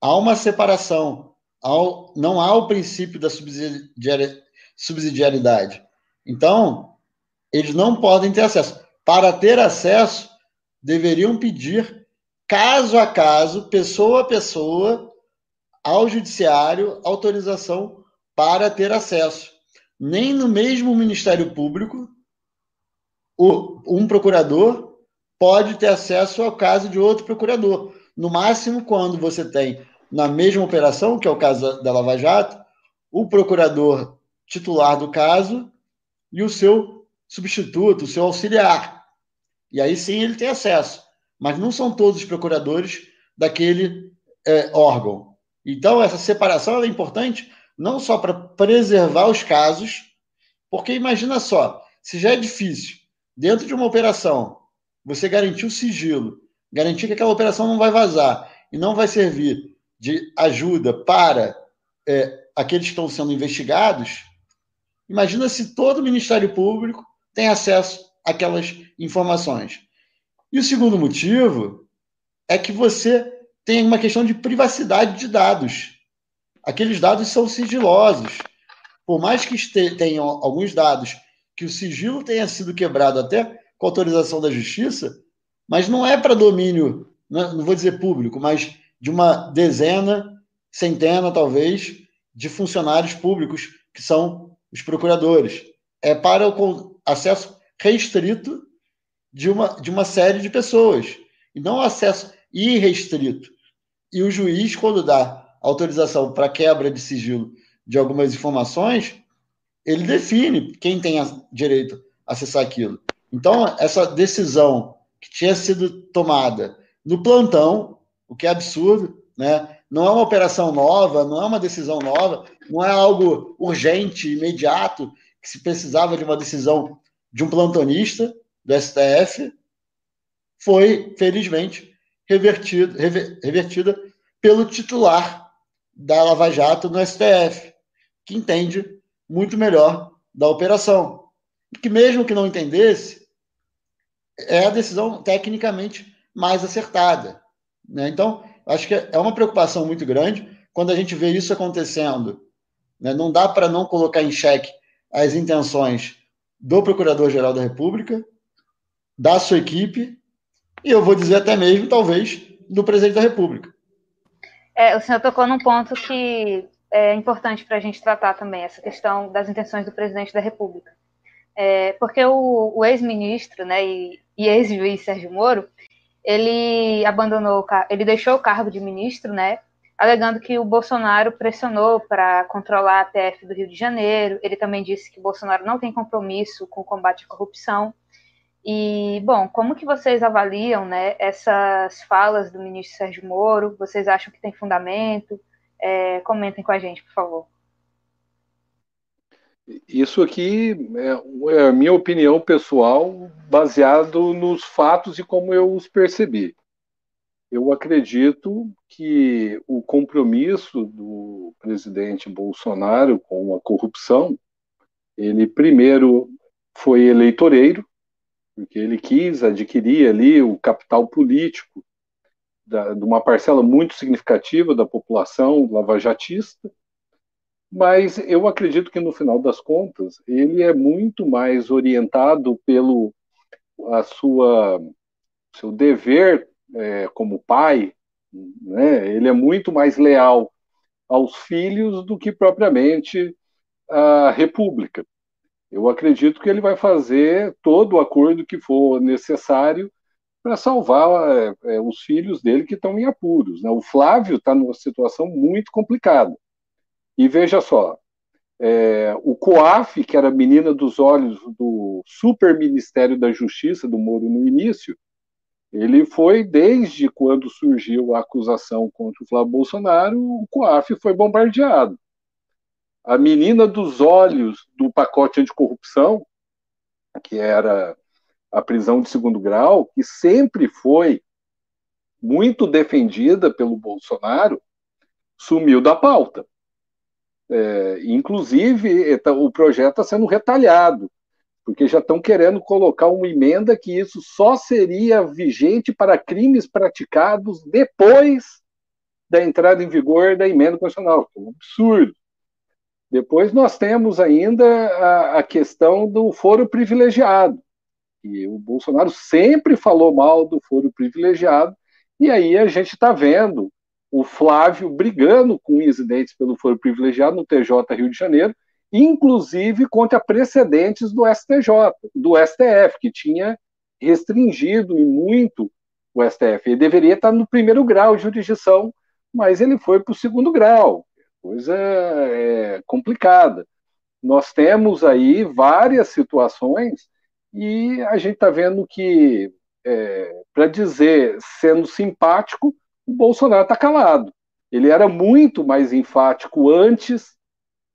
Há uma separação, há, não há o princípio da subsidiariedade. Então, eles não podem ter acesso. Para ter acesso, deveriam pedir caso a caso, pessoa a pessoa, ao judiciário autorização para ter acesso. Nem no mesmo Ministério Público um procurador pode ter acesso ao caso de outro procurador. No máximo, quando você tem na mesma operação, que é o caso da Lava Jato, o procurador titular do caso e o seu substituto, o seu auxiliar. E aí sim ele tem acesso. Mas não são todos os procuradores daquele é, órgão. Então, essa separação é importante não só para preservar os casos, porque imagina só, se já é difícil, dentro de uma operação, você garantir o sigilo, garantir que aquela operação não vai vazar e não vai servir de ajuda para é, aqueles que estão sendo investigados, imagina se todo o Ministério Público tem acesso àquelas informações. E o segundo motivo é que você tem uma questão de privacidade de dados. Aqueles dados são sigilosos. Por mais que tenham alguns dados que o sigilo tenha sido quebrado até com autorização da justiça, mas não é para domínio, não vou dizer público, mas de uma dezena, centena talvez, de funcionários públicos que são os procuradores. É para o acesso restrito de uma, de uma série de pessoas, e não acesso irrestrito e o juiz, quando dá autorização para quebra de sigilo de algumas informações, ele define quem tem direito a acessar aquilo. Então, essa decisão que tinha sido tomada no plantão, o que é absurdo, né? Não é uma operação nova, não é uma decisão nova, não é algo urgente, imediato, que se precisava de uma decisão de um plantonista do STF, foi, felizmente, revertido, rever, revertida pelo titular da Lava Jato no STF, que entende muito melhor da operação. Que, mesmo que não entendesse, é a decisão tecnicamente mais acertada. Né? Então, acho que é uma preocupação muito grande quando a gente vê isso acontecendo. Né? Não dá para não colocar em xeque as intenções do Procurador-Geral da República, da sua equipe, e eu vou dizer até mesmo, talvez, do presidente da República. É, o senhor tocou num ponto que é importante para a gente tratar também, essa questão das intenções do presidente da República. É, porque o, o ex-ministro né, e, e ex-juiz Sérgio Moro, ele abandonou, ele deixou o cargo de ministro, né, alegando que o Bolsonaro pressionou para controlar a PF do Rio de Janeiro. Ele também disse que o Bolsonaro não tem compromisso com o combate à corrupção. E, bom, como que vocês avaliam né, essas falas do ministro Sérgio Moro? Vocês acham que tem fundamento? É, comentem com a gente, por favor. Isso aqui é, é a minha opinião pessoal, baseado nos fatos e como eu os percebi. Eu acredito que o compromisso do presidente Bolsonaro com a corrupção, ele primeiro foi eleitoreiro, porque ele quis adquirir ali o capital político da, de uma parcela muito significativa da população lavajatista, mas eu acredito que no final das contas ele é muito mais orientado pelo a sua seu dever é, como pai, né? Ele é muito mais leal aos filhos do que propriamente a República. Eu acredito que ele vai fazer todo o acordo que for necessário para salvar é, é, os filhos dele que estão em apuros. Né? O Flávio está numa situação muito complicada. E veja só, é, o COAF, que era a menina dos olhos do super Ministério da Justiça do Moro no início, ele foi, desde quando surgiu a acusação contra o Flávio Bolsonaro, o COAF foi bombardeado. A menina dos olhos do pacote anticorrupção, que era a prisão de segundo grau, que sempre foi muito defendida pelo Bolsonaro, sumiu da pauta. É, inclusive, tá, o projeto está sendo retalhado, porque já estão querendo colocar uma emenda que isso só seria vigente para crimes praticados depois da entrada em vigor da emenda constitucional, é um absurdo. Depois nós temos ainda a, a questão do foro privilegiado, que o Bolsonaro sempre falou mal do foro privilegiado, e aí a gente está vendo o Flávio brigando com incidentes pelo foro privilegiado no TJ Rio de Janeiro, inclusive contra precedentes do STJ, do STF, que tinha restringido e muito o STF. Ele deveria estar no primeiro grau de jurisdição, mas ele foi para o segundo grau. Coisa é, complicada. Nós temos aí várias situações e a gente está vendo que, é, para dizer sendo simpático, o Bolsonaro está calado. Ele era muito mais enfático antes,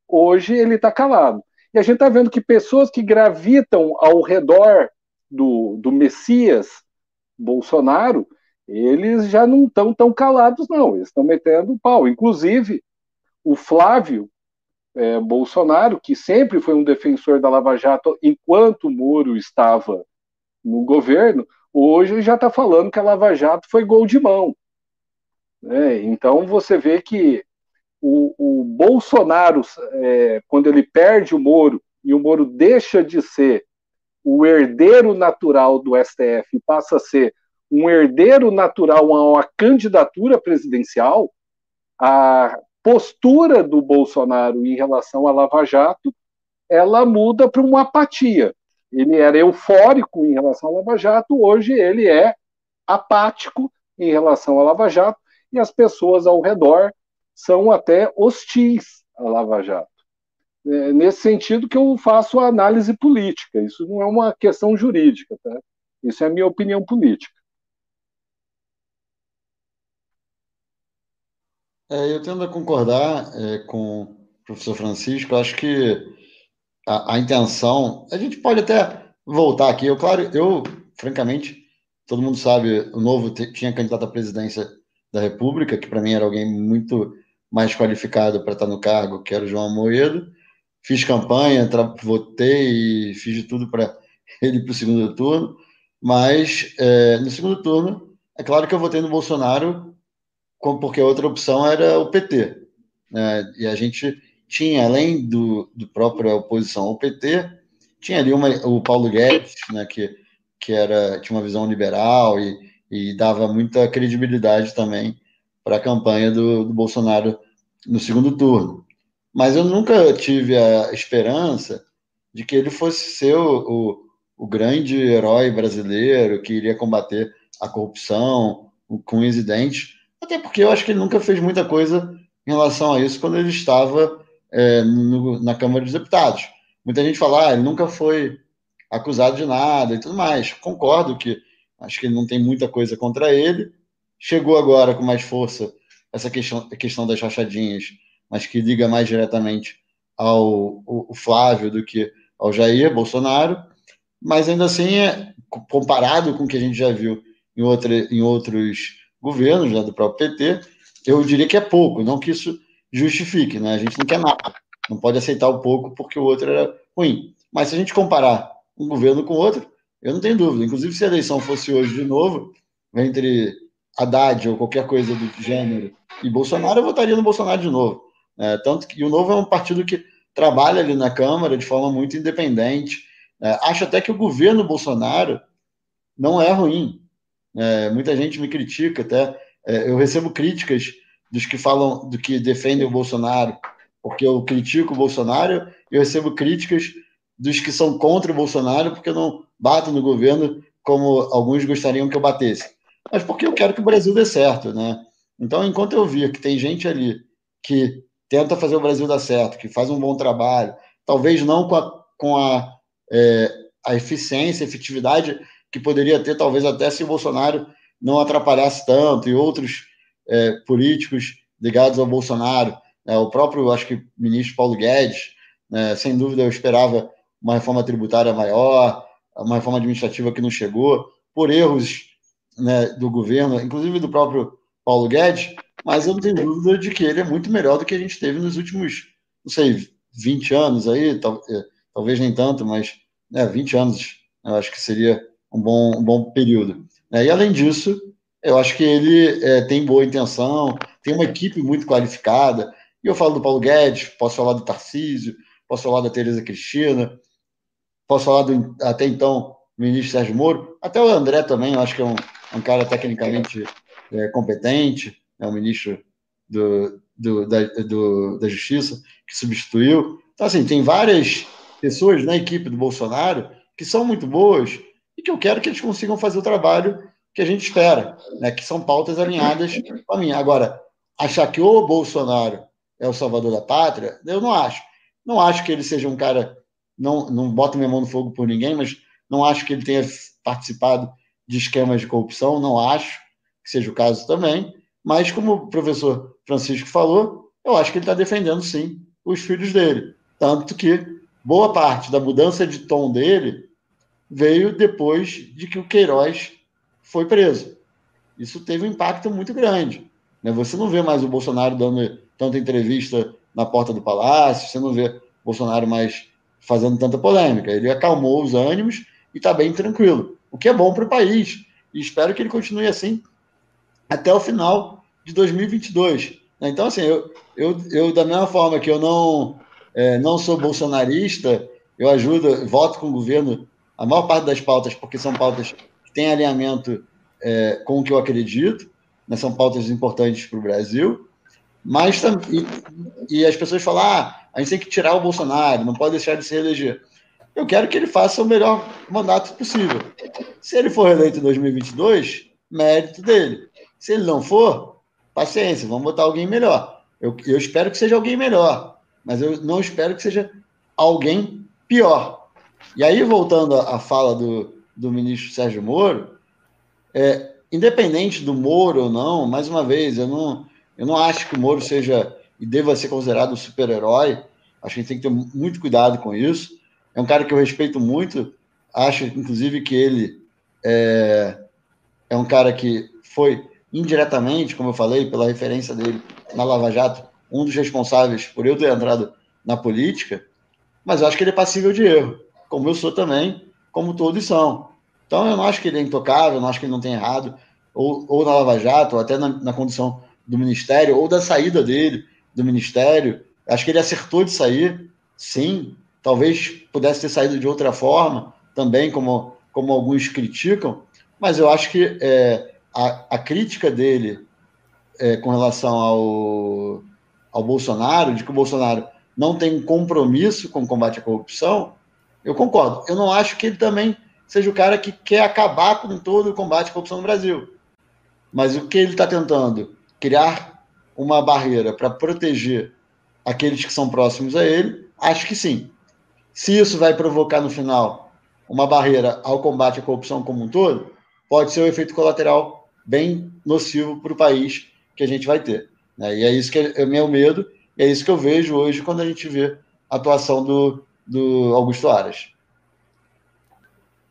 hoje ele está calado. E a gente está vendo que pessoas que gravitam ao redor do, do Messias Bolsonaro, eles já não estão tão calados, não. Eles estão metendo pau. Inclusive, o Flávio é, Bolsonaro, que sempre foi um defensor da Lava Jato enquanto o Moro estava no governo, hoje já está falando que a Lava Jato foi gol de mão. Né? Então você vê que o, o Bolsonaro, é, quando ele perde o Moro e o Moro deixa de ser o herdeiro natural do STF e passa a ser um herdeiro natural a uma candidatura presidencial, a postura do Bolsonaro em relação à Lava Jato, ela muda para uma apatia. Ele era eufórico em relação à Lava Jato, hoje ele é apático em relação à Lava Jato, e as pessoas ao redor são até hostis à Lava Jato. É nesse sentido que eu faço a análise política, isso não é uma questão jurídica, tá? Isso é a minha opinião política. É, eu tendo a concordar é, com o professor Francisco, acho que a, a, intenção, a gente pode até voltar aqui, eu, claro, eu, francamente, todo mundo sabe, o Novo tinha candidato à presidência da República, que para mim era alguém muito mais qualificado para estar no cargo, que era o João Moedo. Fiz campanha, votei e fiz de tudo para [LAUGHS] ele para o segundo turno, mas é, no segundo turno, é claro que eu votei no Bolsonaro, porque a outra opção era o PT. Né? E a gente tinha, além do, do oposição ao PT, tinha ali uma, o Paulo Guedes, né, que, que era, tinha uma visão liberal e, e dava muita credibilidade também para a campanha do, do Bolsonaro no segundo turno. Mas eu nunca tive a esperança de que ele fosse ser o, o, o grande herói brasileiro que iria combater a corrupção com os dentes, até porque eu acho que ele nunca fez muita coisa em relação a isso quando ele estava é, no, na Câmara dos Deputados. Muita gente fala, ah, ele nunca foi acusado de nada e tudo mais. Concordo que acho que ele não tem muita coisa contra ele. Chegou agora com mais força essa questão, questão das rachadinhas, mas que liga mais diretamente ao, ao Flávio do que ao Jair Bolsonaro. Mas ainda assim, é, comparado com o que a gente já viu em, outra, em outros governos, né, do próprio PT, eu diria que é pouco, não que isso justifique, né? A gente não quer nada, não pode aceitar o pouco porque o outro era ruim. Mas se a gente comparar um governo com outro, eu não tenho dúvida. Inclusive, se a eleição fosse hoje de novo, entre Haddad ou qualquer coisa do gênero e Bolsonaro, eu votaria no Bolsonaro de novo. É, tanto que o Novo é um partido que trabalha ali na Câmara de forma muito independente. É, acho até que o governo Bolsonaro não é ruim. É, muita gente me critica até. É, eu recebo críticas dos que falam, do que defendem o Bolsonaro, porque eu critico o Bolsonaro. Eu recebo críticas dos que são contra o Bolsonaro, porque não bato no governo como alguns gostariam que eu batesse. Mas porque eu quero que o Brasil dê certo, né? Então, enquanto eu via que tem gente ali que tenta fazer o Brasil dar certo, que faz um bom trabalho, talvez não com a, com a, é, a eficiência, efetividade que poderia ter, talvez até se o Bolsonaro não atrapalhasse tanto, e outros é, políticos ligados ao Bolsonaro, né, o próprio, acho que, ministro Paulo Guedes, né, sem dúvida eu esperava uma reforma tributária maior, uma reforma administrativa que não chegou, por erros né, do governo, inclusive do próprio Paulo Guedes, mas eu não tenho dúvida de que ele é muito melhor do que a gente teve nos últimos, não sei, 20 anos aí, tal, é, talvez nem tanto, mas né, 20 anos eu acho que seria um bom, um bom período. Né? E além disso, eu acho que ele é, tem boa intenção, tem uma equipe muito qualificada. E eu falo do Paulo Guedes, posso falar do Tarcísio, posso falar da Tereza Cristina, posso falar do, até então ministro Sérgio Moro, até o André também, eu acho que é um, um cara tecnicamente é, competente, é um ministro do, do, da, do, da Justiça que substituiu. Então, assim, tem várias pessoas na equipe do Bolsonaro que são muito boas e que eu quero que eles consigam fazer o trabalho que a gente espera, né, que são pautas alinhadas com a minha. Agora, achar que o Bolsonaro é o salvador da pátria, eu não acho. Não acho que ele seja um cara, não, não boto minha mão no fogo por ninguém, mas não acho que ele tenha participado de esquemas de corrupção, não acho que seja o caso também, mas como o professor Francisco falou, eu acho que ele está defendendo sim os filhos dele. Tanto que boa parte da mudança de tom dele veio depois de que o Queiroz foi preso. Isso teve um impacto muito grande. Né? Você não vê mais o Bolsonaro dando tanta entrevista na porta do palácio, você não vê Bolsonaro mais fazendo tanta polêmica. Ele acalmou os ânimos e está bem tranquilo, o que é bom para o país. E espero que ele continue assim até o final de 2022. Né? Então, assim, eu, eu, eu da mesma forma que eu não, é, não sou bolsonarista, eu ajudo, voto com o governo a maior parte das pautas, porque são pautas que têm alinhamento é, com o que eu acredito, né? são pautas importantes para o Brasil, mas e, e, as pessoas falam, ah, a gente tem que tirar o Bolsonaro, não pode deixar de se reeleger. Eu quero que ele faça o melhor mandato possível. Se ele for eleito em 2022, mérito dele. Se ele não for, paciência, vamos botar alguém melhor. Eu, eu espero que seja alguém melhor, mas eu não espero que seja alguém pior. E aí, voltando à fala do, do ministro Sérgio Moro, é, independente do Moro ou não, mais uma vez, eu não, eu não acho que o Moro seja e deva ser considerado um super-herói. Acho que a gente tem que ter muito cuidado com isso. É um cara que eu respeito muito. Acho, inclusive, que ele é, é um cara que foi indiretamente, como eu falei, pela referência dele na Lava Jato, um dos responsáveis por eu ter entrado na política. Mas eu acho que ele é passível de erro, como eu sou também, como todos são. Então eu não acho que ele é intocável, não acho que ele não tem errado, ou, ou na Lava Jato, ou até na, na condição do ministério, ou da saída dele do ministério. Acho que ele acertou de sair, sim. Talvez pudesse ter saído de outra forma, também, como, como alguns criticam, mas eu acho que é, a, a crítica dele é, com relação ao, ao Bolsonaro, de que o Bolsonaro não tem um compromisso com o combate à corrupção, eu concordo. Eu não acho que ele também seja o cara que quer acabar com todo o combate à corrupção no Brasil. Mas o que ele está tentando? Criar uma barreira para proteger aqueles que são próximos a ele? Acho que sim. Se isso vai provocar no final uma barreira ao combate à corrupção como um todo, pode ser um efeito colateral bem nocivo para o país que a gente vai ter. Né? E é isso que é o meu medo, e é isso que eu vejo hoje quando a gente vê a atuação do, do Augusto Aras.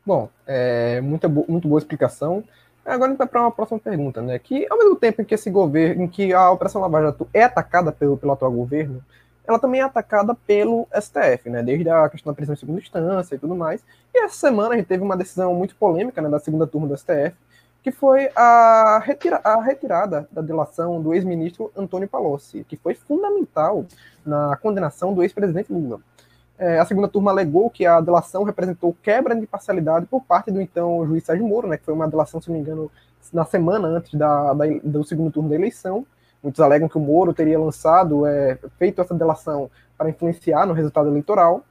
Bom, é, muita, muito boa explicação. Agora a gente vai para uma próxima pergunta, né? Que ao mesmo tempo em que esse governo, em que a Operação Lava Jato é atacada pelo, pelo atual governo, ela também é atacada pelo STF, né? Desde a questão da prisão em segunda instância e tudo mais. E essa semana a gente teve uma decisão muito polêmica, né, da segunda turma do STF, que foi a, retira a retirada da delação do ex-ministro Antônio Palocci, que foi fundamental na condenação do ex-presidente Lula. É, a segunda turma alegou que a delação representou quebra de parcialidade por parte do então juiz Sérgio Moro, né, que foi uma delação, se não me engano, na semana antes da, da do segundo turno da eleição. Muitos alegam que o Moro teria lançado, é, feito essa delação para influenciar no resultado eleitoral.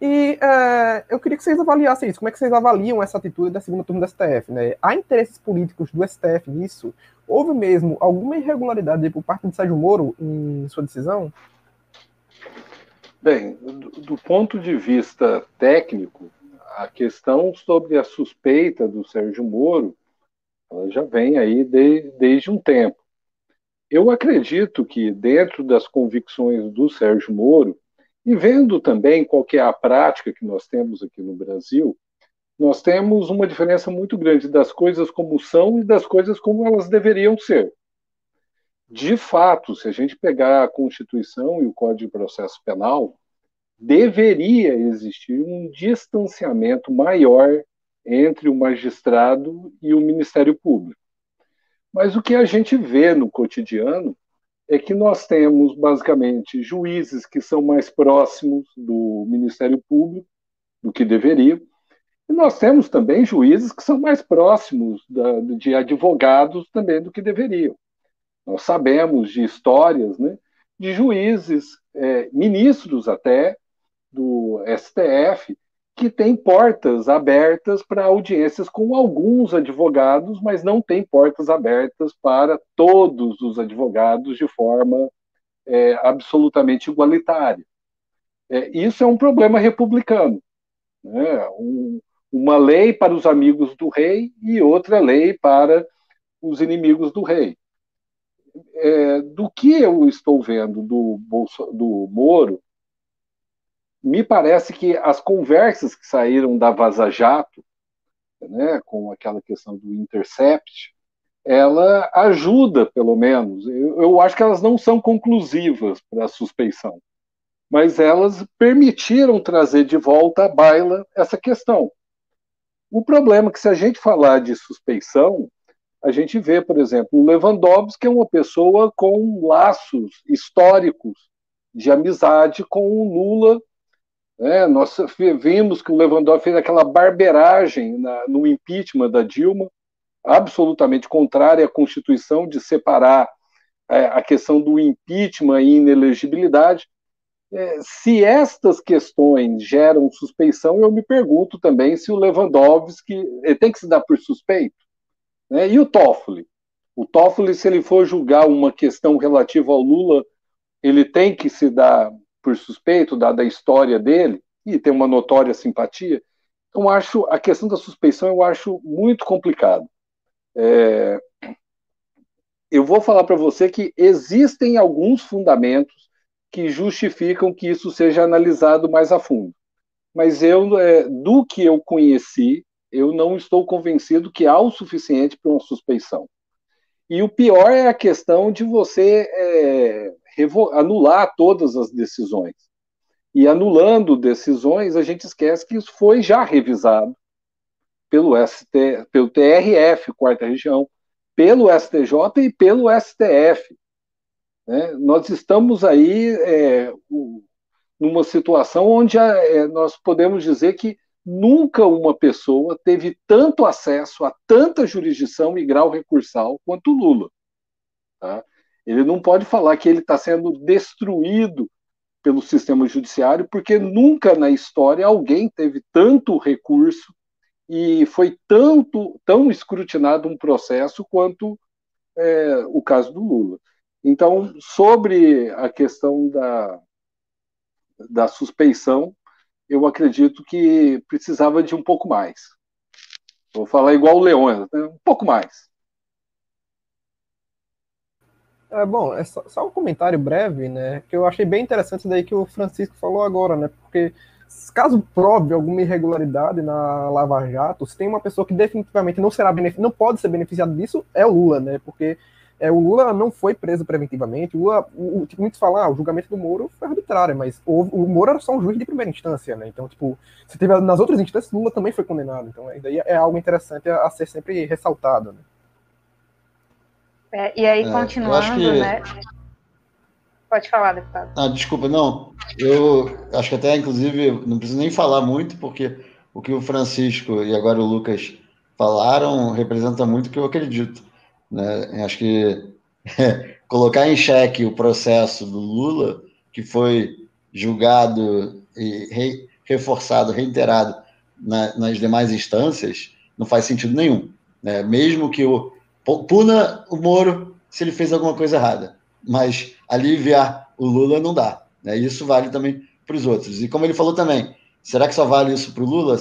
E é, eu queria que vocês avaliassem isso. Como é que vocês avaliam essa atitude da segunda turma do STF? Né? Há interesses políticos do STF nisso? Houve mesmo alguma irregularidade por parte de Sérgio Moro em sua decisão? Bem, do, ponto de vista técnico, a questão sobre a suspeita do Sérgio Moro ela já vem aí de, desde um tempo. Eu acredito que, dentro das convicções do Sérgio Moro, e vendo também qual é a prática que nós temos aqui no Brasil, nós temos uma diferença muito grande das coisas como são e das coisas como elas deveriam ser. De fato, se a gente pegar a Constituição e o Código de Processo Penal, deveria existir um distanciamento maior entre o magistrado e o Ministério Público. Mas o que a gente vê no cotidiano é que nós temos basicamente juízes que são mais próximos do Ministério Público do que deveriam, e nós temos também juízes que são mais próximos da, de advogados também do que deveriam. Nós sabemos de histórias né, de juízes, é, ministros até, do STF, que tem portas abertas para audiências com alguns advogados, mas não tem portas abertas para todos os advogados de forma é, absolutamente igualitária. É, isso é um problema republicano. Né? Um, uma lei para os amigos do rei e outra lei para os inimigos do rei. É, do que eu estou vendo do, Bolso, do Moro, me parece que as conversas que saíram da Vaza Jato, né, com aquela questão do intercept, ela ajuda, pelo menos. Eu, eu acho que elas não são conclusivas para a suspeição, mas elas permitiram trazer de volta à baila essa questão. O problema é que, se a gente falar de suspeição, a gente vê, por exemplo, o Lewandowski é uma pessoa com laços históricos de amizade com o Lula é, nós vimos que o Lewandowski fez aquela barberagem na, no impeachment da Dilma, absolutamente contrária à Constituição, de separar é, a questão do impeachment e inelegibilidade. É, se estas questões geram suspeição, eu me pergunto também se o Lewandowski tem que se dar por suspeito. Né? E o Toffoli? O Toffoli, se ele for julgar uma questão relativa ao Lula, ele tem que se dar por suspeito, dada a história dele, e tem uma notória simpatia. Então, acho a questão da suspeição eu acho muito complicado. É, eu vou falar para você que existem alguns fundamentos que justificam que isso seja analisado mais a fundo. Mas eu, é, do que eu conheci, eu não estou convencido que há o suficiente para uma suspeição. E o pior é a questão de você é, anular todas as decisões. E anulando decisões, a gente esquece que isso foi já revisado pelo, ST, pelo TRF, quarta região, pelo STJ e pelo STF. Né? Nós estamos aí é, numa situação onde é, nós podemos dizer que nunca uma pessoa teve tanto acesso a tanta jurisdição e grau recursal quanto Lula. Tá? Ele não pode falar que ele está sendo destruído pelo sistema judiciário, porque nunca na história alguém teve tanto recurso e foi tanto tão escrutinado um processo quanto é, o caso do Lula. Então, sobre a questão da, da suspeição, eu acredito que precisava de um pouco mais. Vou falar igual o Leão, né? um pouco mais. É, bom, é só, só, um comentário breve, né? Que eu achei bem interessante daí que o Francisco falou agora, né? Porque caso prove alguma irregularidade na Lava Jato, se tem uma pessoa que definitivamente não será não pode ser beneficiado disso, é o Lula, né? Porque é, o Lula não foi preso preventivamente. O Lula, o, tipo, muitos falam, ah, o julgamento do Moro foi arbitrário, mas o, o Moro era só um juiz de primeira instância, né? Então, tipo, se teve nas outras instâncias, Lula também foi condenado. Então, daí é algo interessante a, a ser sempre ressaltado, né? É, e aí, é, continuando, que... né? Pode falar, deputado. Ah, desculpa, não. Eu acho que até, inclusive, não preciso nem falar muito, porque o que o Francisco e agora o Lucas falaram representa muito o que eu acredito. Né? Acho que [LAUGHS] colocar em xeque o processo do Lula, que foi julgado e re, reforçado, reiterado na, nas demais instâncias, não faz sentido nenhum. Né? Mesmo que o puna o Moro se ele fez alguma coisa errada, mas aliviar o Lula não dá. Né? Isso vale também para os outros. E como ele falou também, será que só vale isso para o Lula?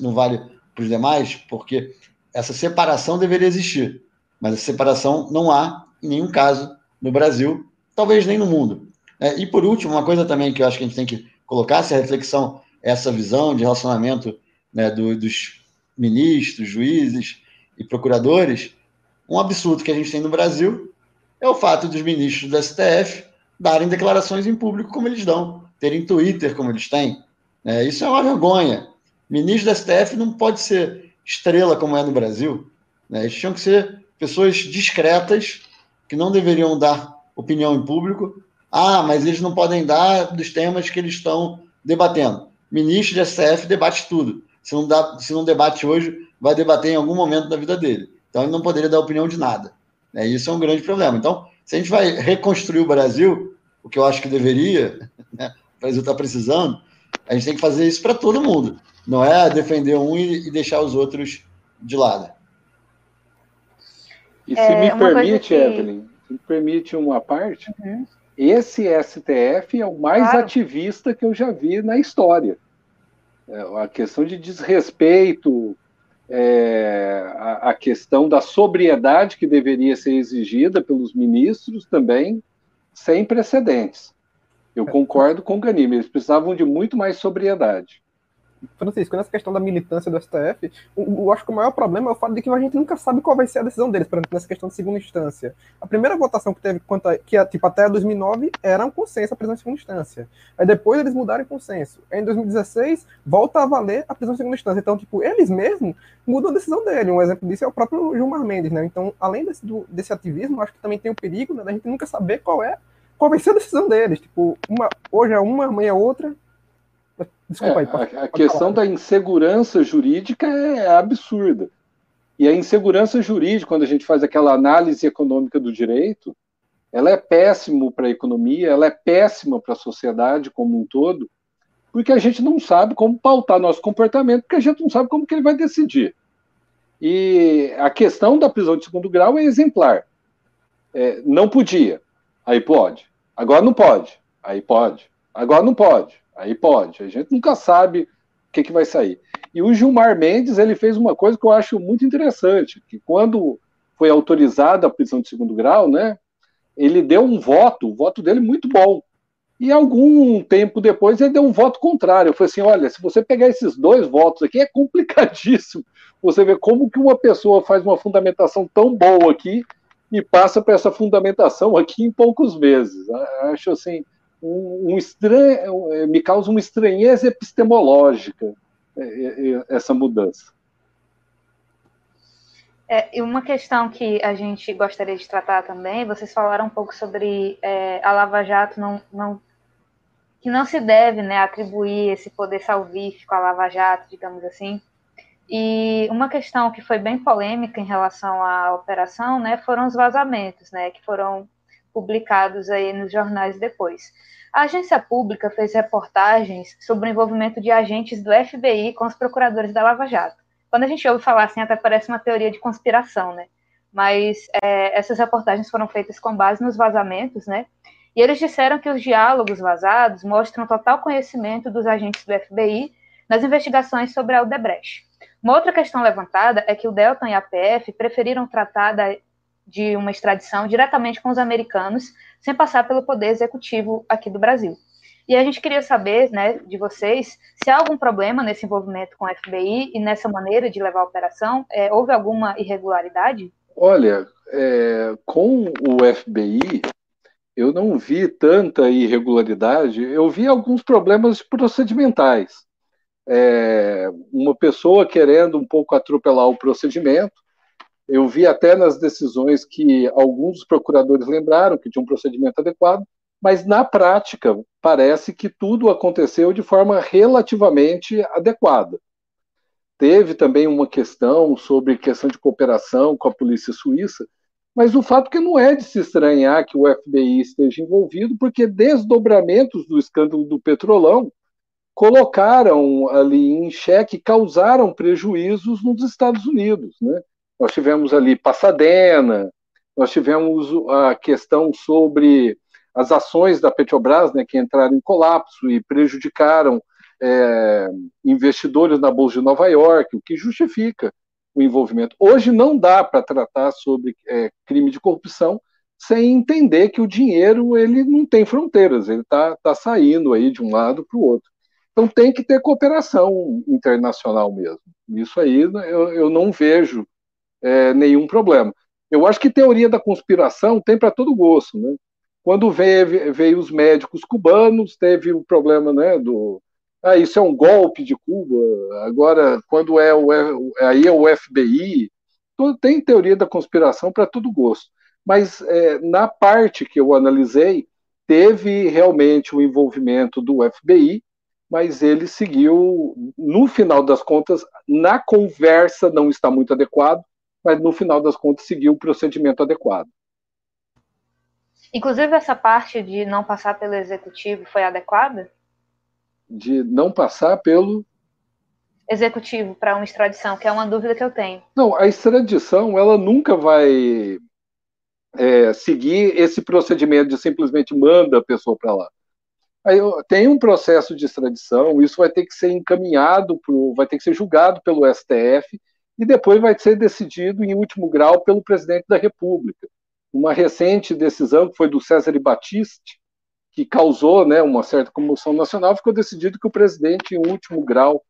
Não vale para os demais? Porque essa separação deveria existir. Mas a separação não há em nenhum caso no Brasil, talvez nem no mundo. É, e por último, uma coisa também que eu acho que a gente tem que colocar, se a reflexão é essa visão de relacionamento né, do, dos ministros, juízes e procuradores, um absurdo que a gente tem no Brasil é o fato dos ministros do STF darem declarações em público como eles dão, terem Twitter como eles têm. É, isso é uma vergonha. Ministro do STF não pode ser estrela como é no Brasil. Né? Eles tinham que ser pessoas discretas que não deveriam dar opinião em público. Ah, mas eles não podem dar dos temas que eles estão debatendo. Ministro de STF debate tudo. Se não, dá, se não debate hoje, vai debater em algum momento da vida dele. Então ele não poderia dar opinião de nada. Né? Isso é um grande problema. Então, se a gente vai reconstruir o Brasil, o que eu acho que deveria, [LAUGHS] né? o Brasil está precisando, a gente tem que fazer isso para todo mundo. Não é defender um e, e deixar os outros de lado. E se é, me permite, que... Evelyn, se me permite uma parte, uhum. esse STF é o mais claro. ativista que eu já vi na história. É, a questão de desrespeito, é, a, a, questão da sobriedade que deveria ser exigida pelos ministros também, sem precedentes. Eu é. concordo com o Ganime, eles precisavam de muito mais sobriedade. Francisco, nessa questão da militância do STF, eu, acho que o maior problema é o fato de que a gente nunca sabe qual vai ser a decisão deles, por exemplo, nessa questão de segunda instância. A primeira votação que teve, quanto a, que tipo, até 2009 era um consenso a prisão de segunda instância. Aí depois eles mudaram o consenso. Aí, em 2016, volta a valer a prisão de segunda instância. Então, tipo, eles mesmos mudam a decisão dele. Um exemplo disso é o próprio Gilmar Mendes, né? Então, além desse, do, desse ativismo, acho que também tem o perigo né, da gente nunca saber qual é qual vai ser a decisão deles. Tipo, uma, hoje é uma, amanhã é outra, Desculpa aí, pode, a, a questão falar. da insegurança jurídica é absurda. E a insegurança jurídica, quando a gente faz aquela análise econômica do direito, ela é péssima para a economia, ela é péssima para a sociedade como um todo, porque a gente não sabe como pautar nosso comportamento, porque a gente não sabe como que ele vai decidir. E a questão da prisão de segundo grau é exemplar. É, não podia, aí pode. Agora não pode, aí pode. Agora não pode, Aí pode. A gente nunca sabe o que, que vai sair. E o Gilmar Mendes ele fez uma coisa que eu acho muito interessante, que quando foi autorizada a prisão de segundo grau, né, ele deu um voto, o voto dele muito bom. E algum tempo depois ele deu um voto contrário. Falei assim, olha, se você pegar esses dois votos aqui, é complicadíssimo. [LAUGHS] Você vê como que uma pessoa faz uma fundamentação tão boa aqui e passa para essa fundamentação aqui em poucos meses. Acho assim, um, um estranho, é, me causa uma estranheza epistemológica é, é, essa mudança. É, uma questão que a gente gostaria de tratar também, vocês falaram um pouco sobre é, a Lava Jato não, não que não se deve né, atribuir esse poder salvífico à Lava Jato, digamos assim. E uma questão que foi bem polêmica em relação à operação né, foram os vazamentos, né, que foram publicados aí nos jornais depois. A agência pública fez reportagens sobre o envolvimento de agentes do FBI com os procuradores da Lava Jato. Quando a gente ouve falar assim, até parece uma teoria de conspiração, né? Mas é, essas reportagens foram feitas com base nos vazamentos, né? E eles disseram que os diálogos vazados mostram total conhecimento dos agentes do FBI nas investigações sobre a Odebrecht. Uma outra questão levantada é que o Delta e a PF preferiram tratar da, de uma extradição diretamente com os americanos, sem passar pelo poder executivo aqui do Brasil. E a gente queria saber, né, de vocês, se há algum problema nesse envolvimento com o FBI e nessa maneira de levar a operação, é, houve alguma irregularidade? Olha, é, com o FBI, eu não vi tanta irregularidade, eu vi alguns problemas procedimentais. É, uma pessoa querendo um pouco atropelar o procedimento, eu vi até nas decisões que alguns procuradores lembraram que tinha um procedimento adequado, mas na prática parece que tudo aconteceu de forma relativamente adequada. Teve também uma questão sobre questão de cooperação com a polícia suíça, mas o fato que não é de se estranhar que o FBI esteja envolvido, porque desdobramentos do escândalo do Petrolão colocaram ali em xeque, causaram prejuízos nos Estados Unidos. Né? Nós tivemos ali Passadena, nós tivemos a questão sobre as ações da Petrobras, né, que entraram em colapso e prejudicaram é, investidores na Bolsa de Nova York, o que justifica o envolvimento. Hoje não dá para tratar sobre é, crime de corrupção sem entender que o dinheiro ele não tem fronteiras, ele está tá saindo aí de um lado para o outro. Então tem que ter cooperação internacional mesmo. Isso aí eu, eu não vejo é, nenhum problema. Eu acho que teoria da conspiração tem para todo gosto, né? Quando veio, veio os médicos cubanos, teve o problema, né, do ah, isso é um golpe de Cuba. Agora, quando é o aí é o FBI, tem teoria da conspiração para todo gosto. Mas é, na parte que eu analisei, teve realmente o envolvimento do FBI, mas ele seguiu, no final das contas, na conversa não está muito adequado, mas no final das contas seguiu o procedimento adequado. Inclusive, essa parte de não passar pelo executivo foi adequada? De não passar pelo. Executivo para uma extradição, que é uma dúvida que eu tenho. Não, a extradição, ela nunca vai é, seguir esse procedimento de simplesmente manda a pessoa para lá. Aí, tem um processo de extradição, isso vai ter que ser encaminhado, pro, vai ter que ser julgado pelo STF e depois vai ser decidido em último grau pelo presidente da República. Uma recente decisão que foi do César Batiste, que causou né, uma certa comoção nacional, ficou decidido que o presidente, em último grau,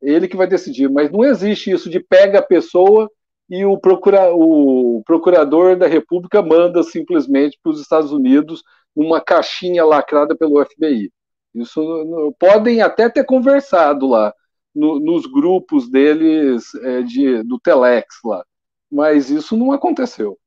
ele que vai decidir. Mas não existe isso de pega a pessoa e o, procura, o procurador da República manda simplesmente para os Estados Unidos numa caixinha lacrada pelo FBI. Isso podem até ter conversado lá no, nos grupos deles é, de, do Telex lá, mas isso não aconteceu.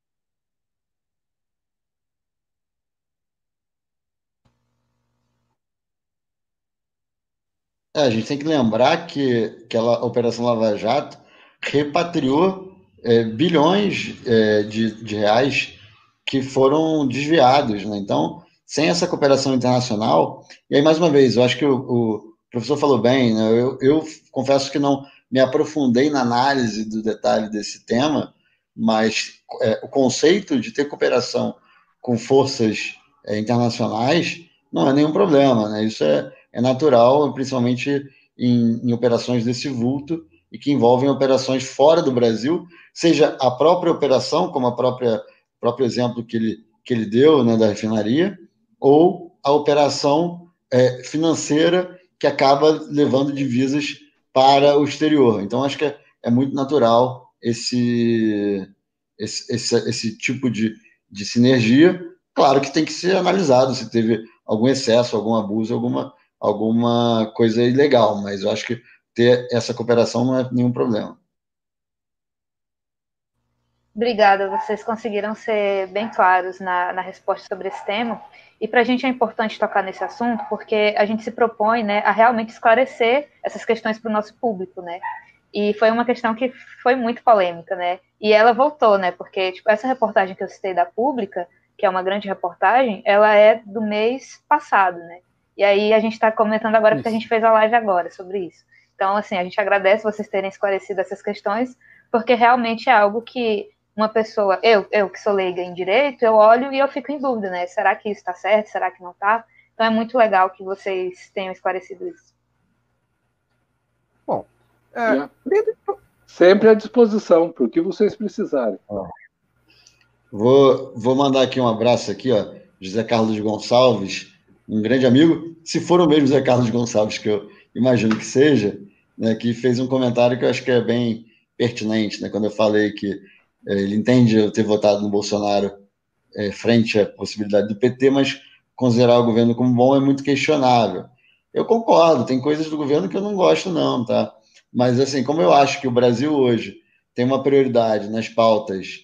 É, a gente tem que lembrar que aquela Operação Lava Jato repatriou é, bilhões é, de, de reais que foram desviados, né? Então, sem essa cooperação internacional, e aí, mais uma vez, eu acho que o, o professor falou bem, né? eu, eu confesso que não me aprofundei na análise do detalhe desse tema, mas é, o conceito de ter cooperação com forças é, internacionais não é nenhum problema, né? Isso é, é natural, principalmente em, em, operações desse vulto e que envolvem operações fora do Brasil, seja a própria operação, como a própria próprio exemplo que ele, que ele deu né, da refinaria, ou a operação é, financeira que acaba levando divisas para o exterior. Então, acho que é, é muito natural esse, esse, esse, esse tipo de, de sinergia. Claro que tem que ser analisado se teve algum excesso, algum abuso, alguma, alguma coisa ilegal, mas eu acho que ter essa cooperação não é nenhum problema. Obrigada, vocês conseguiram ser bem claros na, na resposta sobre esse tema. E para a gente é importante tocar nesse assunto, porque a gente se propõe né, a realmente esclarecer essas questões para o nosso público, né? E foi uma questão que foi muito polêmica, né? E ela voltou, né? Porque tipo, essa reportagem que eu citei da Pública, que é uma grande reportagem, ela é do mês passado, né? E aí a gente está comentando agora isso. porque a gente fez a live agora sobre isso. Então, assim, a gente agradece vocês terem esclarecido essas questões, porque realmente é algo que uma pessoa, eu, eu que sou leiga em direito, eu olho e eu fico em dúvida, né? Será que isso está certo? Será que não está? Então é muito legal que vocês tenham esclarecido isso. Bom, é, sempre à disposição para o que vocês precisarem. Vou, vou mandar aqui um abraço aqui, ó, José Carlos Gonçalves, um grande amigo, se for o mesmo José Carlos Gonçalves que eu imagino que seja, né, que fez um comentário que eu acho que é bem pertinente, né, quando eu falei que ele entende eu ter votado no Bolsonaro é, frente à possibilidade do PT, mas considerar o governo como bom é muito questionável. Eu concordo, tem coisas do governo que eu não gosto, não, tá? Mas, assim, como eu acho que o Brasil hoje tem uma prioridade nas pautas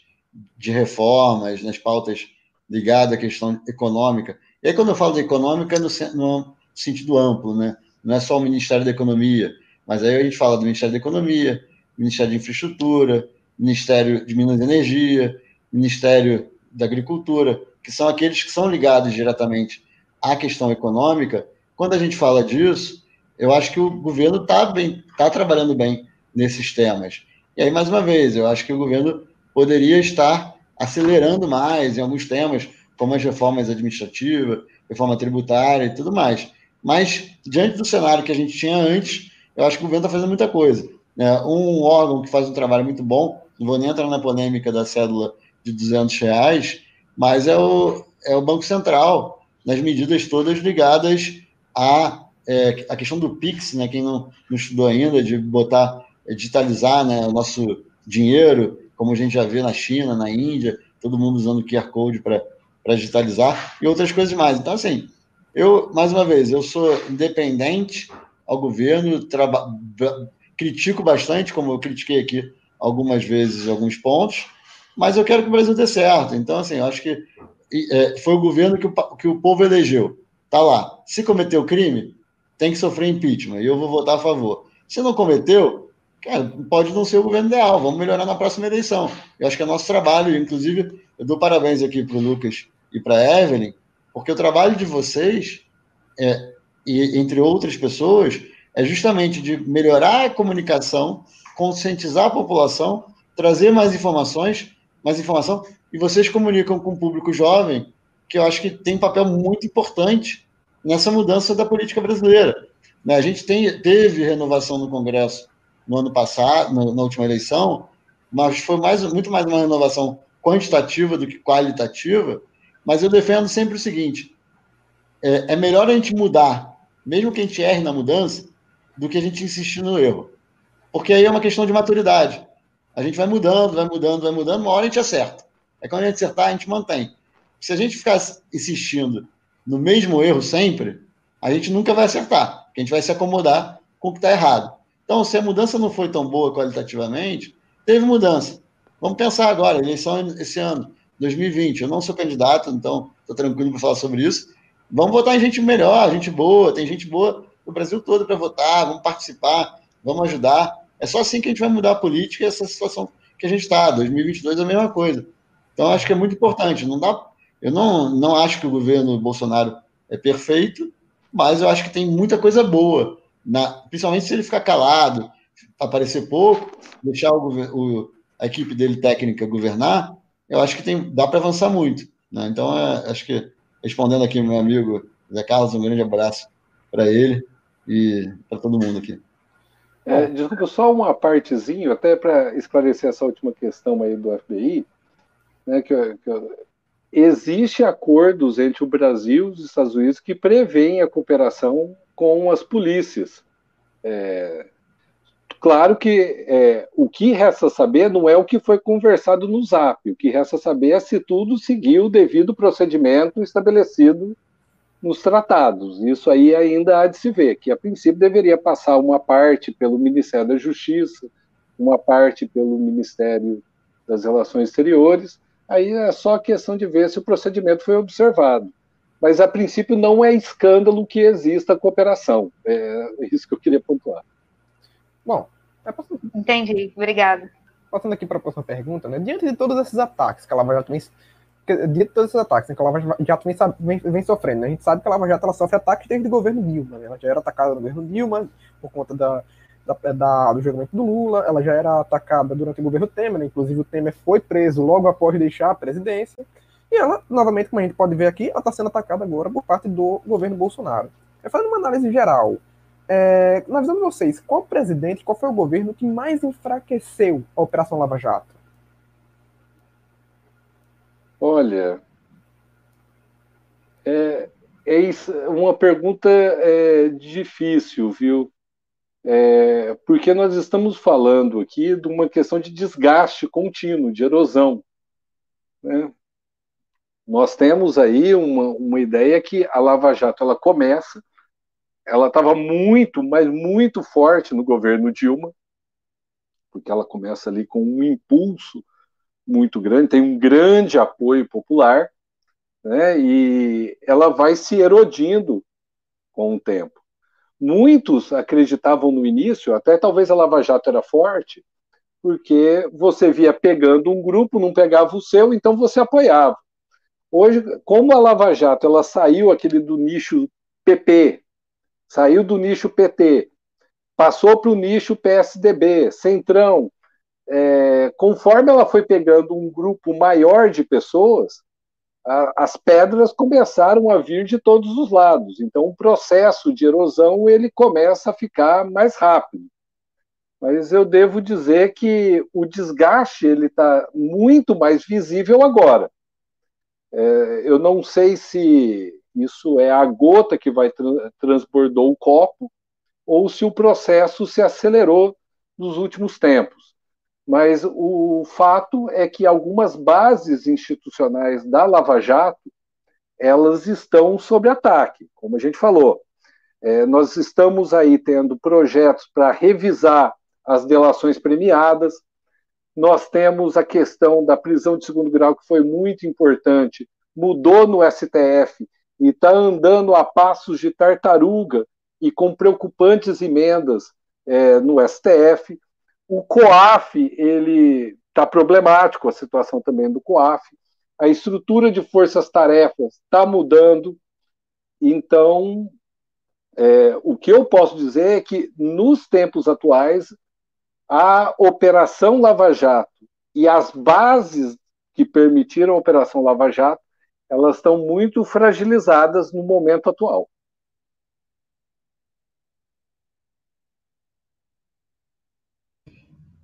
de reformas, nas pautas ligadas à questão econômica, e aí quando eu falo de econômica, é no, no sentido amplo, né? Não é só o Ministério da Economia, mas aí a gente fala do Ministério da Economia, Ministério de Infraestrutura, Ministério de Minas e Energia, Ministério da Agricultura, que são aqueles que são ligados diretamente à questão econômica. Quando a gente fala disso, eu acho que o governo está bem, está trabalhando bem nesses temas. E aí, mais uma vez, eu acho que o governo poderia estar acelerando mais em alguns temas, como as reformas administrativas, reforma tributária e tudo mais. Mas, diante do cenário que a gente tinha antes, eu acho que o governo está fazendo muita coisa. É, um órgão que faz um trabalho muito bom, não vou nem entrar na polêmica da cédula de 200 reais, mas é o, é o Banco Central, nas medidas todas ligadas à é, a questão do Pix, né? Quem não, não estudou ainda, de botar, é, digitalizar né, o nosso dinheiro, como a gente já vê na China, na Índia, todo mundo usando QR Code para digitalizar, e outras coisas mais. Então, assim, eu, mais uma vez, eu sou independente ao governo, critico bastante, como eu critiquei aqui algumas vezes alguns pontos, mas eu quero que o Brasil dê certo. Então, assim, eu acho que é, foi o governo que o, que o povo elegeu. Tá lá. Se cometeu crime, tem que sofrer impeachment. E eu vou votar a favor. Se não cometeu, cara, pode não ser o governo ideal. Vamos melhorar na próxima eleição. Eu acho que é nosso trabalho. Inclusive, eu dou parabéns aqui para o Lucas e para a Evelyn, porque o trabalho de vocês, é, e entre outras pessoas, é justamente de melhorar a comunicação, conscientizar a população, trazer mais informações, mais informação, e vocês comunicam com o público jovem, que eu acho que tem um papel muito importante nessa mudança da política brasileira. Né, a gente tem, teve renovação no Congresso no ano passado, na última eleição, mas foi mais, muito mais uma renovação quantitativa do que qualitativa. Mas eu defendo sempre o seguinte: é, é melhor a gente mudar, mesmo que a gente erre na mudança, do que a gente insistir no erro. Porque aí é uma questão de maturidade. A gente vai mudando, vai mudando, vai mudando, uma hora a gente acerta. É quando a gente acertar, a gente mantém. Se a gente ficar insistindo no mesmo erro sempre, a gente nunca vai acertar. a gente vai se acomodar com o que está errado. Então, se a mudança não foi tão boa qualitativamente, teve mudança. Vamos pensar agora, eleição esse ano, 2020. Eu não sou candidato, então estou tranquilo para falar sobre isso. Vamos votar em gente melhor, gente boa, tem gente boa o Brasil todo para votar, vamos participar, vamos ajudar. É só assim que a gente vai mudar a política e essa situação que a gente está. 2022 é a mesma coisa. Então, acho que é muito importante. Não dá, eu não, não acho que o governo Bolsonaro é perfeito, mas eu acho que tem muita coisa boa, na, principalmente se ele ficar calado, aparecer pouco, deixar o, o, a equipe dele técnica governar, eu acho que tem, dá para avançar muito. Né? Então, é, acho que, respondendo aqui meu amigo Zé Carlos, um grande abraço para ele e para todo mundo aqui. É, desculpa, só uma partezinha, até para esclarecer essa última questão aí do FBI, né, que, que existe acordos entre o Brasil e os Estados Unidos que prevêem a cooperação com as polícias. É, claro que é, o que resta saber não é o que foi conversado no Zap, o que resta saber é se tudo seguiu o devido procedimento estabelecido nos tratados. Isso aí ainda há de se ver, que a princípio deveria passar uma parte pelo Ministério da Justiça, uma parte pelo Ministério das Relações Exteriores, aí é só questão de ver se o procedimento foi observado. Mas, a princípio, não é escândalo que exista cooperação. É isso que eu queria pontuar. Bom, é entendi. Obrigado. Passando aqui para a próxima pergunta, né? Diante de todos esses ataques que a Lava Jato vem, diante de todos esses ataques né, que a Lava Jato vem, vem, vem sofrendo, né? a gente sabe que a Lava Jato ela sofre ataques desde o governo Dilma. Né? Ela já era atacada no governo Dilma por conta da, da, da, do julgamento do Lula, ela já era atacada durante o governo Temer, né? inclusive o Temer foi preso logo após deixar a presidência, e ela, novamente, como a gente pode ver aqui, ela está sendo atacada agora por parte do governo Bolsonaro. Fazendo uma análise geral, é, na visão de vocês, qual presidente, qual foi o governo que mais enfraqueceu a Operação Lava Jato? Olha, é, é isso, uma pergunta é, difícil, viu? É, porque nós estamos falando aqui de uma questão de desgaste contínuo, de erosão. Né? Nós temos aí uma, uma ideia que a Lava Jato ela começa, ela estava muito, mas muito forte no governo Dilma, porque ela começa ali com um impulso muito grande, tem um grande apoio popular, né, e ela vai se erodindo com o tempo. Muitos acreditavam no início, até talvez a Lava Jato era forte, porque você via pegando um grupo, não pegava o seu, então você apoiava. Hoje, como a Lava Jato ela saiu aquele do nicho PP, saiu do nicho PT, passou para o nicho PSDB, Centrão, é, conforme ela foi pegando um grupo maior de pessoas, a, as pedras começaram a vir de todos os lados. Então, o processo de erosão ele começa a ficar mais rápido. Mas eu devo dizer que o desgaste ele está muito mais visível agora. É, eu não sei se isso é a gota que vai tra transbordou o copo ou se o processo se acelerou nos últimos tempos. Mas o fato é que algumas bases institucionais da Lava Jato elas estão sob ataque, como a gente falou. É, nós estamos aí tendo projetos para revisar as delações premiadas. Nós temos a questão da prisão de segundo grau, que foi muito importante, mudou no STF e está andando a passos de tartaruga e com preocupantes emendas é, no STF. O COAF, ele está problemático, a situação também do COAF. A estrutura de forças-tarefas está mudando. Então, é, o que eu posso dizer é que, nos tempos atuais, a Operação Lava Jato e as bases que permitiram a Operação Lava Jato, elas estão muito fragilizadas no momento atual.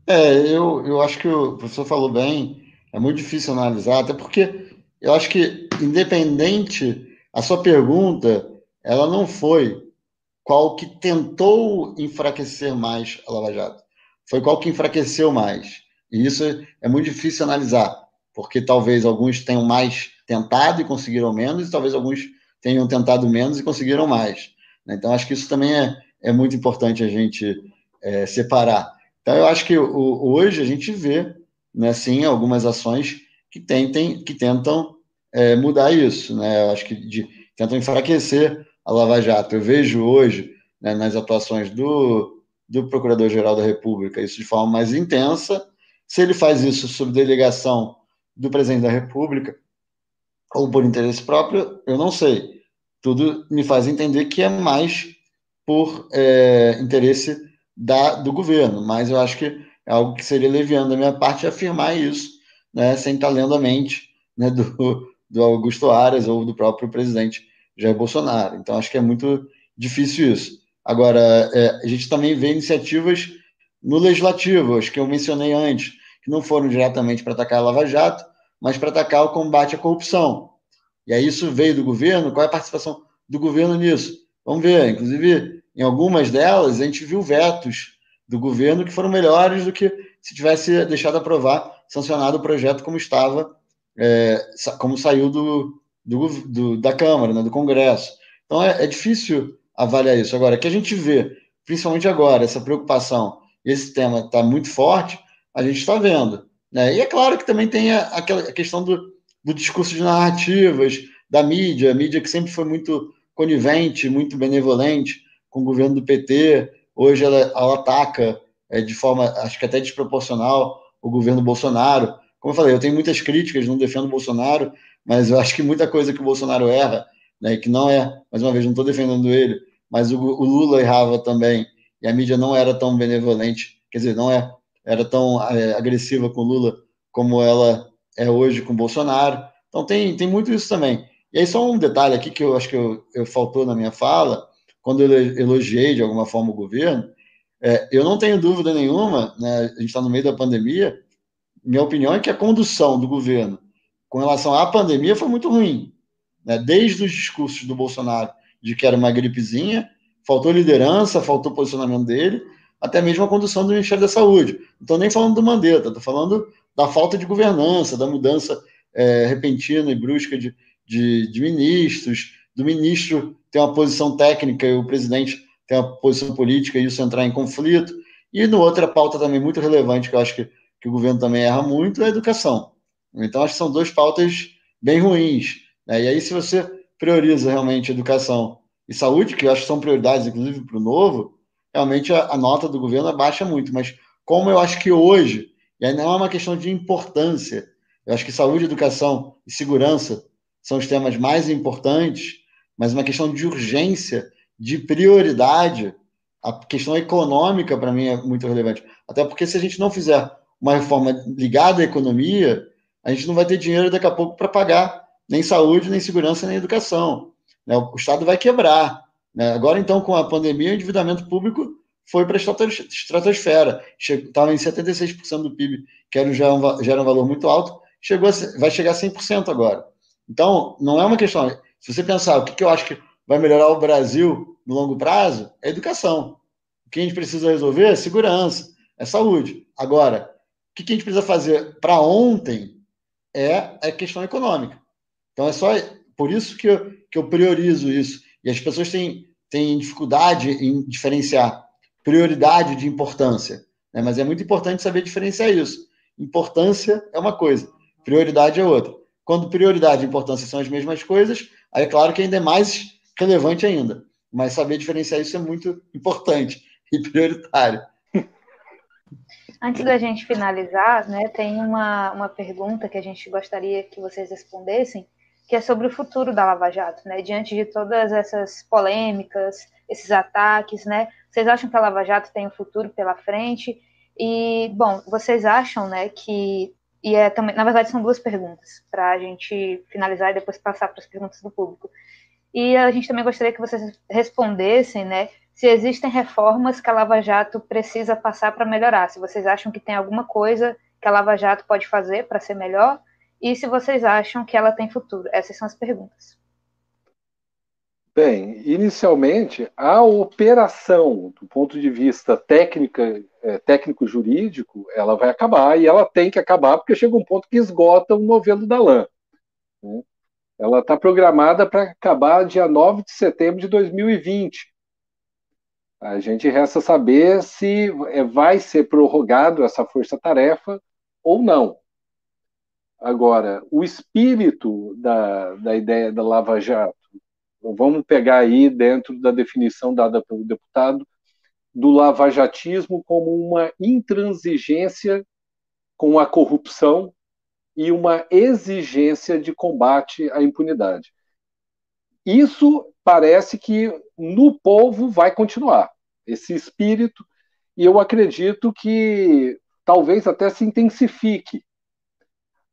É, eu, eu acho que o professor falou bem, é muito difícil analisar, até porque eu acho que, independente, a sua pergunta, ela não foi qual que tentou enfraquecer mais a Lava Jato, foi qual que enfraqueceu mais. E isso é muito difícil analisar, porque talvez alguns tenham mais tentado e conseguiram menos, e talvez alguns tenham tentado menos e conseguiram mais. Né? Então, acho que isso também é, é muito importante a gente é, separar. Então, eu acho que o, hoje a gente vê, né, sim, algumas ações que tentem, que tentam é, mudar isso, né? Eu acho que de, tentam enfraquecer a Lava Jato. Eu vejo hoje, né, nas atuações do, do Procurador-Geral da República, isso de forma mais intensa. Se ele faz isso sob delegação do Presidente da República ou por interesse próprio, eu não sei. Tudo me faz entender que é mais por é, interesse da, do governo, mas eu acho que é algo que seria leviano da minha parte afirmar isso, né, sem estar lendo a mente né, do, do Augusto Aras ou do próprio presidente Jair Bolsonaro. Então, acho que é muito difícil isso. Agora, é, a gente também vê iniciativas no legislativo, acho que eu mencionei antes, que não foram diretamente para atacar a Lava Jato, mas para atacar o combate à corrupção. E aí isso veio do governo, qual é a participação do governo nisso? Vamos ver, inclusive, em algumas delas, a gente viu vetos do governo que foram melhores do que se tivesse deixado aprovar, sancionado o projeto como estava, é, como saiu do, do, do, da Câmara, né, do Congresso. Então é, é difícil avaliar isso. Agora, que a gente vê, principalmente agora, essa preocupação, esse tema está muito forte, a gente está vendo. Né? E é claro que também tem a, a questão do, do discurso de narrativas, da mídia, a mídia que sempre foi muito conivente, muito benevolente com o governo do PT, hoje ela, ela ataca é, de forma, acho que até desproporcional, o governo Bolsonaro. Como eu falei, eu tenho muitas críticas, não defendo o Bolsonaro, mas eu acho que muita coisa que o Bolsonaro erra, né, que não é, mais uma vez, não estou defendendo ele, mas o, o, Lula errava também, e a mídia não era tão benevolente, quer dizer, não é, era tão é, agressiva com o Lula como ela é hoje com o Bolsonaro. Então tem, tem muito isso também. E aí só um detalhe aqui que eu acho que eu, eu faltou na minha fala, quando eu elogiei de alguma forma o governo, é, eu não tenho dúvida nenhuma, né, a gente está no meio da pandemia, minha opinião é que a condução do governo com relação à pandemia foi muito ruim. Né, desde os discursos do Bolsonaro de que era uma gripezinha, faltou liderança, faltou posicionamento dele, até mesmo a condução do Ministério da Saúde. Não estou nem falando do Mandetta, estou falando da falta de governança, da mudança é, repentina e brusca de, de, de ministros, do ministro ter uma posição técnica e o presidente ter uma posição política e isso entrar em conflito. E no outra pauta também muito relevante, que eu acho que, que o governo também erra muito, é a educação. Então, acho que são duas pautas bem ruins. Né? E aí, se você prioriza realmente educação e saúde, que eu acho que são prioridades, inclusive, para o novo, realmente a, a, nota do governo abaixa muito. Mas como eu acho que hoje, e aí não é uma questão de importância, eu acho que saúde, educação e segurança são os temas mais importantes, mas uma questão de urgência, de prioridade. A questão econômica, para mim, é muito relevante. Até porque se a gente não fizer uma reforma ligada à economia, a gente não vai ter dinheiro daqui a pouco para pagar nem saúde, nem segurança, nem educação. Né? O Estado vai quebrar. Né? Agora, então, com a pandemia, o endividamento público foi para a estratosfera. Estava em 76% do PIB, que era, já, um, era um valor muito alto, chegou a, vai chegar a 100% agora. Então, não é uma questão. Se você pensar o que, que eu acho que vai melhorar o Brasil no longo prazo, é educação. O que a gente precisa resolver é segurança, é saúde. Agora, o que, que a gente precisa fazer para ontem é a questão econômica. Então, é só por isso que eu, que eu priorizo isso. E as pessoas têm, têm dificuldade em diferenciar prioridade de importância. Né? Mas é muito importante saber diferenciar isso. Importância é uma coisa, prioridade é outra. Quando prioridade e importância são as mesmas coisas, aí é claro que ainda é mais relevante ainda. Mas saber diferenciar isso é muito importante [LAUGHS] e prioritário. Antes da gente finalizar, né, tem uma, uma pergunta que a gente gostaria que vocês respondessem, que é sobre o futuro da Lava Jato, né? Diante de todas essas polêmicas, esses ataques, né? Vocês acham que a Lava Jato tem um futuro pela frente? E, bom, vocês acham, né, que e é também, na verdade, são duas perguntas para a gente finalizar e depois passar para as perguntas do público. E a gente também gostaria que vocês respondessem, né, se existem reformas que a Lava Jato precisa passar para melhorar. Se vocês acham que tem alguma coisa que a Lava Jato pode fazer para ser melhor e se vocês acham que ela tem futuro. Essas são as perguntas. Bem, inicialmente, a operação, do ponto de vista técnica, é, técnico-jurídico, ela vai acabar e ela tem que acabar porque chega um ponto que esgota o novelo da lã. Né? Ela está programada para acabar dia 9 de setembro de 2020. A gente resta saber se é, vai ser prorrogado essa força-tarefa ou não. Agora, o espírito da, da ideia da Lava Jato, vamos pegar aí dentro da definição dada pelo deputado, do lavajatismo como uma intransigência com a corrupção e uma exigência de combate à impunidade. Isso parece que no povo vai continuar, esse espírito, e eu acredito que talvez até se intensifique.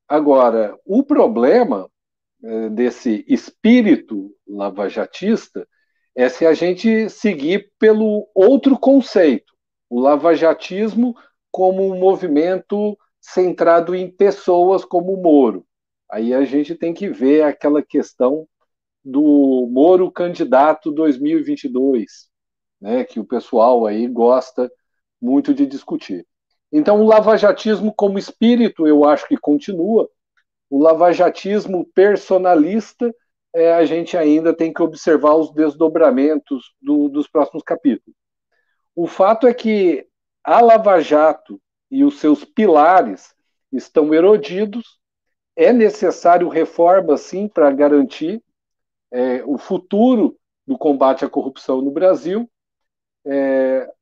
Agora, o problema desse espírito lavajatista é se a gente seguir pelo outro conceito, o lavajatismo como um movimento centrado em pessoas como o Moro. Aí a gente tem que ver aquela questão do Moro candidato 2022, né, que o pessoal aí gosta muito de discutir. Então, o lavajatismo como espírito, eu acho que continua, o lavajatismo personalista, é, a gente ainda tem que observar os desdobramentos do, dos próximos capítulos. O fato é que a Lava Jato e os seus pilares, estão erodidos. É necessário reforma, sim, para garantir é, o futuro do combate à corrupção no Brasil. É,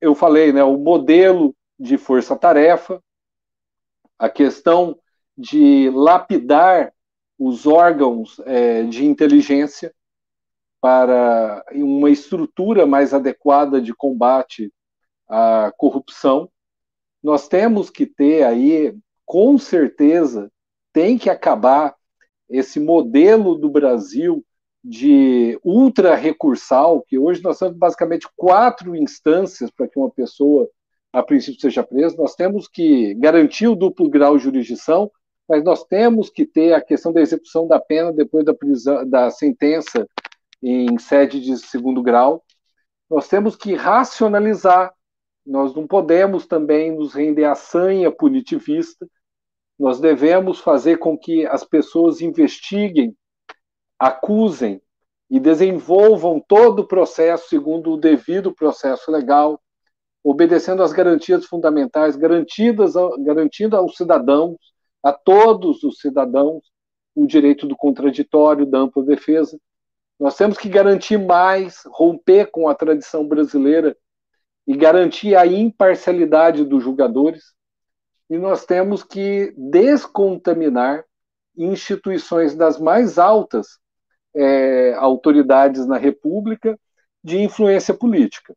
eu falei, né, o modelo de força-tarefa, a questão de lapidar os órgãos é, de inteligência para uma estrutura mais adequada de combate à corrupção. Nós temos que ter aí, com certeza, tem que acabar esse modelo do Brasil de ultra recursal, que hoje nós temos basicamente quatro instâncias para que uma pessoa, a princípio, seja presa. Nós temos que garantir o duplo grau de jurisdição, mas nós temos que ter a questão da execução da pena depois da, prisão, da sentença em sede de segundo grau. Nós temos que racionalizar, nós não podemos também nos render à sanha punitivista, nós devemos fazer com que as pessoas investiguem, acusem e desenvolvam todo o processo segundo o devido processo legal, obedecendo às garantias fundamentais, garantidas, garantindo aos cidadãos a todos os cidadãos o direito do contraditório, da ampla defesa. Nós temos que garantir mais, romper com a tradição brasileira e garantir a imparcialidade dos julgadores. E nós temos que descontaminar instituições das mais altas é, autoridades na República de influência política,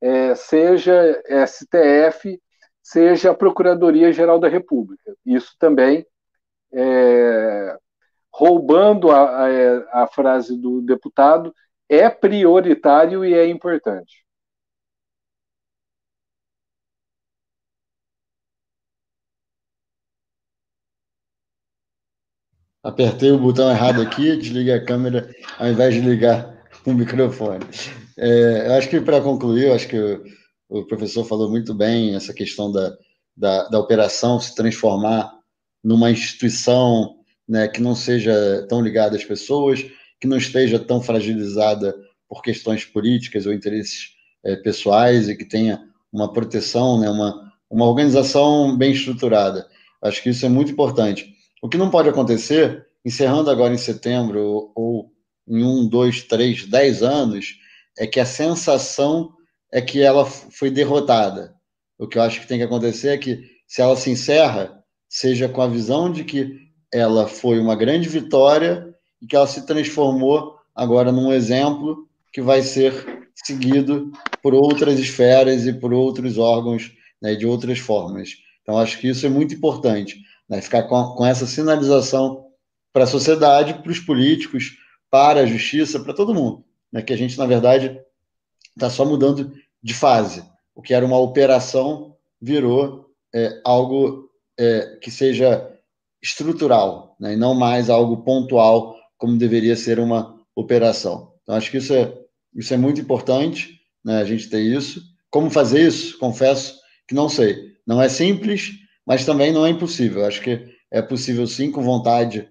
é, seja STF, seja a Procuradoria-Geral da República. Isso também, é, roubando a, a, a frase do deputado, é prioritário e é importante. Apertei o botão errado aqui, desliguei a câmera ao invés de ligar o microfone. É, eu acho que para concluir, eu acho que o professor falou muito bem essa questão da, da, da operação se transformar numa instituição né, que não seja tão ligada às pessoas, que não esteja tão fragilizada por questões políticas ou interesses é, pessoais e que tenha uma proteção, né, uma, uma organização bem estruturada. Acho que isso é muito importante. O que não pode acontecer, encerrando agora em setembro, ou, ou em um, dois, três, dez anos, é que a sensação é que ela foi derrotada. O que eu acho que tem que acontecer é que, se ela se encerra, seja com a visão de que ela foi uma grande vitória e que ela se transformou agora num exemplo que vai ser seguido por outras esferas e por outros órgãos né, de outras formas. Então, acho que isso é muito importante, né, ficar com, com essa sinalização para a sociedade, para os políticos, para a justiça, para todo mundo. Né, que a gente, na verdade, está só mudando de fase. O que era uma operação virou é, algo é, que seja estrutural, né, e não mais algo pontual, como deveria ser uma operação. Então, acho que isso é, isso é muito importante, né, a gente ter isso. Como fazer isso? Confesso que não sei. Não é simples, mas também não é impossível. Acho que é possível, sim, com vontade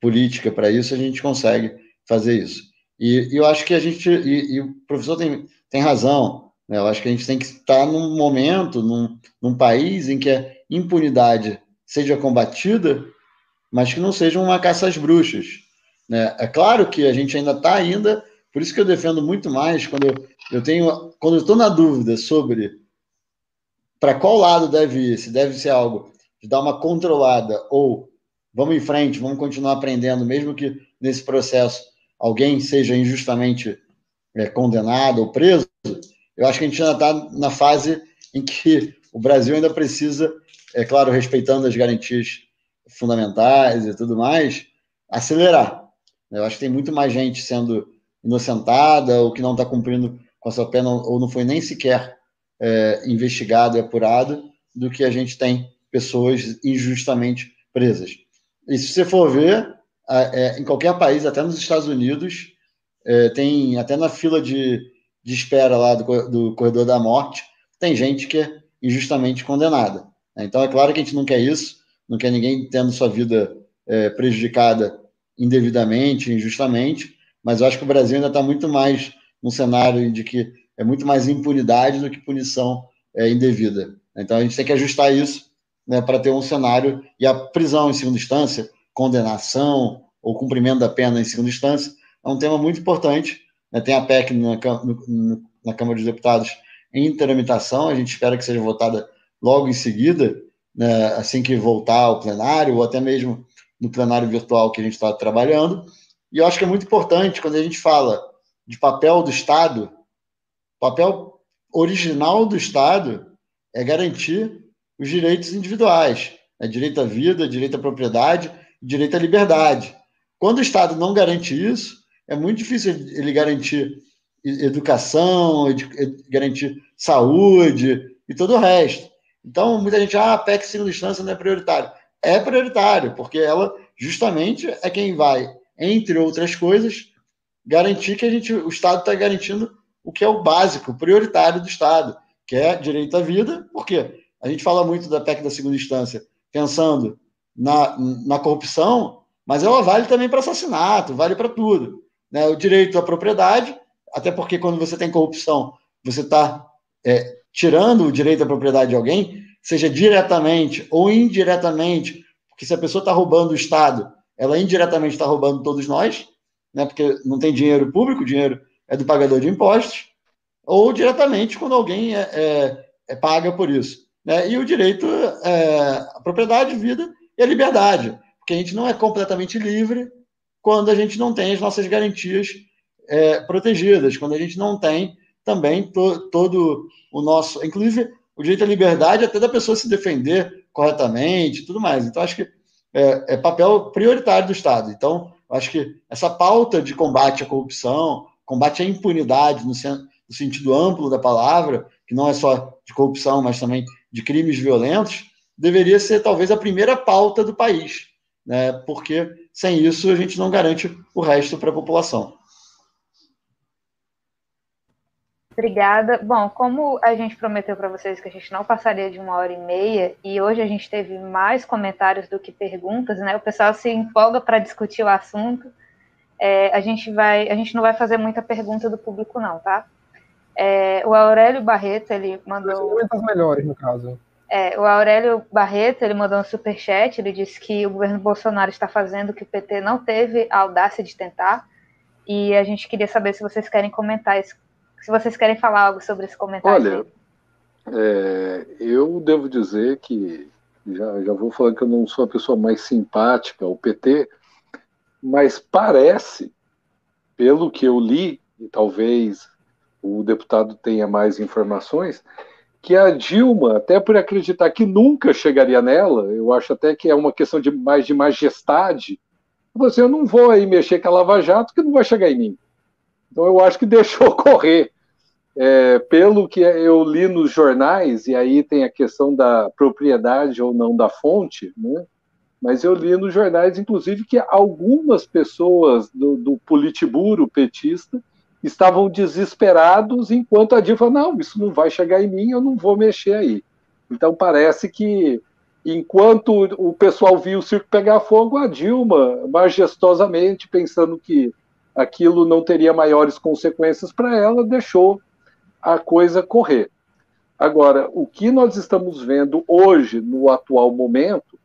política para isso, a gente consegue fazer isso. E, e eu acho que a gente, e, e o professor tem, tem razão. Né? Eu acho que a gente tem que estar num momento, num, num país em que a impunidade seja combatida, mas que não seja uma caça às bruxas. Né? É claro que a gente ainda está ainda, por isso que eu defendo muito mais quando eu, eu tenho, quando eu estou na dúvida sobre para qual lado deve ir, se deve ser algo de dar uma controlada ou vamos em frente, vamos continuar aprendendo, mesmo que nesse processo alguém seja injustamente é, condenado ou preso, eu acho que a gente ainda está na fase em que o Brasil ainda precisa, é claro, respeitando as garantias fundamentais e tudo mais, acelerar. Eu acho que tem muito mais gente sendo inocentada ou que não está cumprindo com a sua pena ou não foi nem sequer é, investigado e apurado do que a gente tem pessoas injustamente presas. E se você for ver, é, em qualquer país, até nos Estados Unidos, é, tem até na fila de, de espera lá do, do corredor da morte, tem gente que é injustamente condenada. Então é claro que a gente não quer isso, não quer ninguém tendo sua vida é, prejudicada indevidamente, injustamente, mas eu acho que o Brasil ainda está muito mais num cenário de que é muito mais impunidade do que punição é, indevida. Então a gente tem que ajustar isso né, para ter um cenário e a prisão em segunda instância, condenação ou cumprimento da pena em segunda instância é um tema muito importante. Né, tem a PEC na, na Câmara dos Deputados em tramitação, a gente espera que seja votada logo em seguida, né, assim que voltar ao plenário, ou até mesmo no plenário virtual que a gente está trabalhando. E eu acho que é muito importante quando a gente fala de papel do Estado, papel original do Estado é garantir os direitos individuais, né? direito à vida, direito à propriedade, direito à liberdade. Quando o Estado não garante isso, é muito difícil ele garantir educação, garantir saúde e todo o resto. Então, muita gente, ah, a PEC segunda instância não é prioritário. É prioritário, porque ela justamente é quem vai, entre outras coisas, garantir que a gente, o Estado está garantindo o que é o básico, o prioritário do Estado, que é direito à vida, por quê? A gente fala muito da PEC da segunda instância, pensando na, na corrupção, mas ela vale também para assassinato, vale para tudo. Né? O direito à propriedade, até porque quando você tem corrupção, você está é, tirando o direito à propriedade de alguém, seja diretamente ou indiretamente, porque se a pessoa está roubando o Estado, ela indiretamente está roubando todos nós, né? porque não tem dinheiro público, o dinheiro é do pagador de impostos, ou diretamente quando alguém é, é, é paga por isso. Né? E o direito é, à propriedade, vida e à liberdade, porque a gente não é completamente livre quando a gente não tem as nossas garantias é, protegidas, quando a gente não tem também to, todo o nosso, inclusive o direito à liberdade até da pessoa se defender corretamente, tudo mais. Então acho que é, é papel prioritário do Estado. Então acho que essa pauta de combate à corrupção, combate à impunidade no, no sentido amplo da palavra, que não é só de corrupção, mas também de crimes violentos, deveria ser talvez a primeira pauta do país, né? porque sem isso a gente não garante o resto para a população. Obrigada. Bom, como a gente prometeu para vocês que a gente não passaria de uma hora e meia, e hoje a gente teve mais comentários do que perguntas, né? O pessoal se empolga para discutir o assunto. É, a gente vai, a gente não vai fazer muita pergunta do público, não, tá? É, o Aurélio Barreto, ele mandou. As melhores, no caso. É, o Aurélio Barreto, ele mandou um superchat, ele disse que o governo Bolsonaro está fazendo o que o PT não teve a audácia de tentar, e a gente queria saber se vocês querem comentar isso, se vocês querem falar algo sobre esse comentário. Olha, é, eu devo dizer que, já, já vou falando que eu não sou a pessoa mais simpática ao PT, mas parece, pelo que eu li, e talvez o deputado tenha mais informações, que a Dilma, até por acreditar que nunca chegaria nela, eu acho até que é uma questão de mais de majestade, você assim, eu não vou aí mexer com a Lava Jato que não vai chegar em mim. Então eu acho que [LAUGHS] deixou correr. É, pelo que eu li nos jornais, e aí tem a questão da propriedade ou não da fonte, né? mas eu li nos jornais, inclusive, que algumas pessoas do, do Politburo petista estavam desesperados, enquanto a falou, não, isso não vai chegar em mim, eu não vou mexer aí. Então parece que, enquanto o pessoal viu o circo pegar fogo, a Dilma, majestosamente, pensando que aquilo não teria maiores consequências para ela, deixou a coisa correr. Agora, o que nós estamos vendo hoje, no atual momento,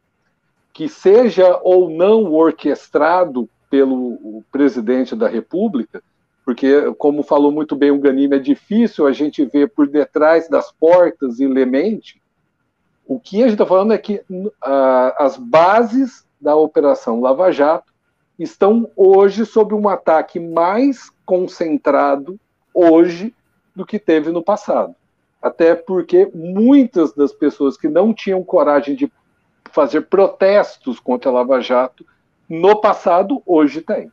que seja ou não orquestrado pelo presidente da República, porque, como falou muito bem o Ganime, é difícil a gente ver por detrás das portas e lemente. O que a gente está falando é que uh, as bases da Operação Lava Jato estão hoje sob um ataque mais concentrado hoje do que teve no passado. Até porque muitas das pessoas que não tinham coragem de fazer protestos contra a Lava Jato no passado, hoje têm.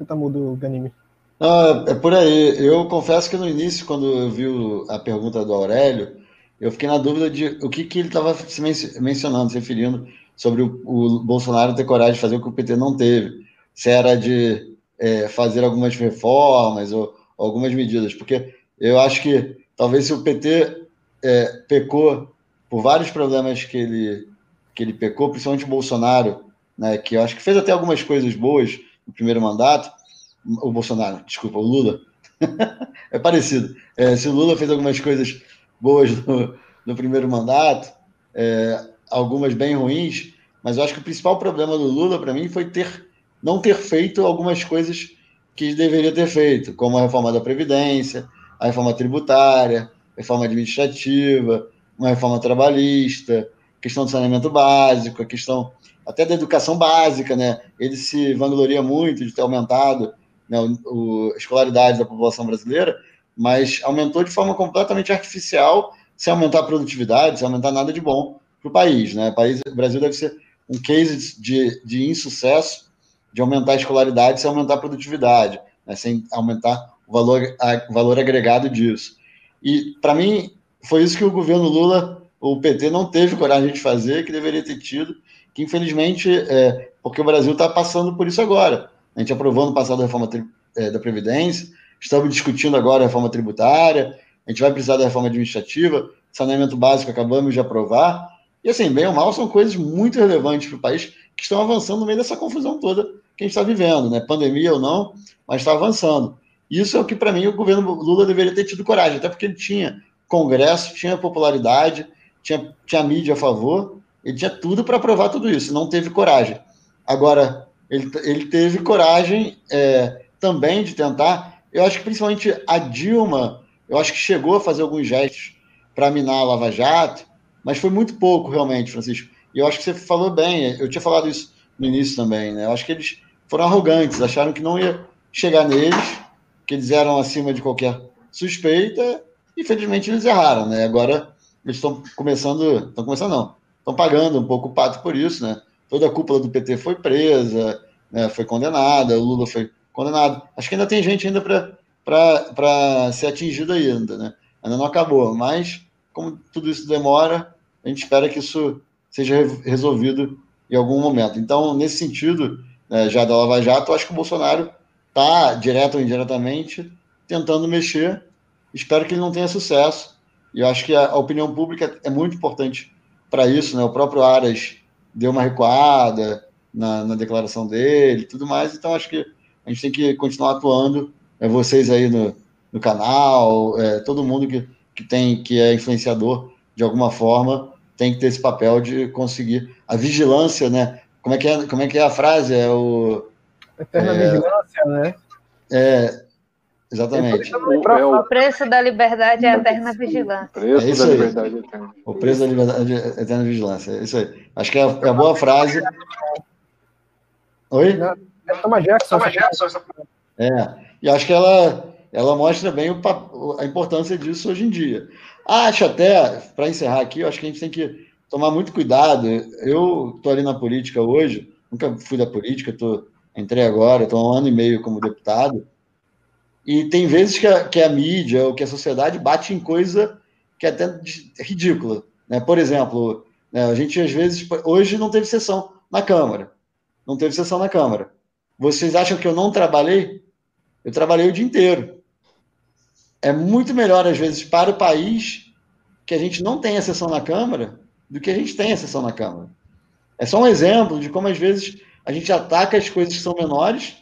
Você tá mudo, Ganime. Ah, é por aí. Eu confesso que no início, quando eu vi a pergunta do Aurélio, eu fiquei na dúvida de o que, que ele estava se mencionando, se referindo sobre o, o, Bolsonaro ter coragem de fazer o que o PT não teve. Se era de é, fazer algumas reformas ou, algumas medidas. Porque eu acho que talvez se o PT é, pecou por vários problemas que ele, que ele pecou, principalmente o Bolsonaro, né, que eu acho que fez até algumas coisas boas, primeiro mandato, o Bolsonaro, desculpa, o Lula, [LAUGHS] é parecido. É, se o Lula fez algumas coisas boas no, no primeiro mandato, é, algumas bem ruins, mas eu acho que o principal problema do Lula, para mim, foi ter não ter feito algumas coisas que deveria ter feito, como a reforma da Previdência, a reforma tributária, reforma administrativa, uma reforma trabalhista, questão do saneamento básico, a questão até da educação básica, né? Ele se vangloria muito de ter aumentado né, o, a escolaridade da população brasileira, mas aumentou de forma completamente artificial, sem aumentar a produtividade, sem aumentar nada de bom para o país, né? O, país, Brasil deve ser um case de, de insucesso de aumentar a escolaridade sem aumentar a produtividade, né? sem aumentar o valor, a, valor agregado disso. E, para mim, foi isso que o governo Lula, o PT, não teve coragem de fazer, que deveria ter tido, que infelizmente, é, porque o Brasil está passando por isso agora. A gente aprovou no passado a reforma é, da Previdência, estamos discutindo agora a reforma tributária, a gente vai precisar da reforma administrativa, saneamento básico acabamos de aprovar. E assim, bem ou mal, são coisas muito relevantes para o país que estão avançando no meio dessa confusão toda que a gente está vivendo, né? Pandemia ou não, mas está avançando. Isso é o que, para mim, o governo Lula deveria ter tido coragem, até porque ele tinha Congresso, tinha popularidade, tinha, tinha mídia a favor, ele tinha tudo para aprovar tudo isso, não teve coragem. Agora, ele, ele teve coragem é, também de tentar. Eu acho que principalmente a Dilma, eu acho que chegou a fazer alguns gestos para minar a Lava Jato, mas foi muito pouco, realmente, Francisco. E eu acho que você falou bem, eu tinha falado isso no início também, né? Eu acho que eles foram arrogantes, acharam que não ia chegar neles, que eles eram acima de qualquer suspeita, e eles erraram, né? Agora eles estão começando, estão começando não, estão pagando um pouco o pato por isso, né? Toda a cúpula do PT foi presa, né? foi condenada, o Lula foi condenado. Acho que ainda tem gente ainda para ser atingida ainda, né? Ainda não acabou, mas como tudo isso demora, a gente espera que isso seja resolvido em algum momento. Então, nesse sentido, né, já da Lava Jato, acho que o Bolsonaro está, direto ou indiretamente, tentando mexer. Espero que ele não tenha sucesso. E eu acho que a, opinião pública é muito importante para isso. Né? O próprio Aras deu uma recuada na, na, declaração dele tudo mais. Então, acho que a gente tem que continuar atuando. É, vocês aí no, no canal, é, todo mundo que, que tem que é influenciador de alguma forma tem que ter esse papel de conseguir a vigilância, né? Como é que é, como é, que é a frase? É o. Eterna é, vigilância, né? É, exatamente. O, preço da liberdade é a eterna vigilância. O preço é da liberdade é eterna. O preço da liberdade é eterna vigilância. É isso aí. Acho que é a, é a boa frase. Oi? É Thomas Jackson. Thomas Jackson. É. E acho que ela, ela mostra bem o, a importância disso hoje em dia. Acho até, para encerrar aqui, eu acho que a gente tem que tomar muito cuidado. Eu estou ali na política hoje, nunca fui da política, tô, entrei agora, estou há um ano e meio como deputado, e tem vezes que a, que a mídia ou que a sociedade bate em coisa que é até ridícula. Né? Por exemplo, né, a gente às vezes. Hoje não teve sessão na Câmara. Não teve sessão na Câmara. Vocês acham que eu não trabalhei? Eu trabalhei o dia inteiro é muito melhor, às vezes, para o país que a gente não tenha sessão na Câmara do que a gente tenha sessão na Câmara. É só um exemplo de como, às vezes, a gente ataca as coisas que são menores,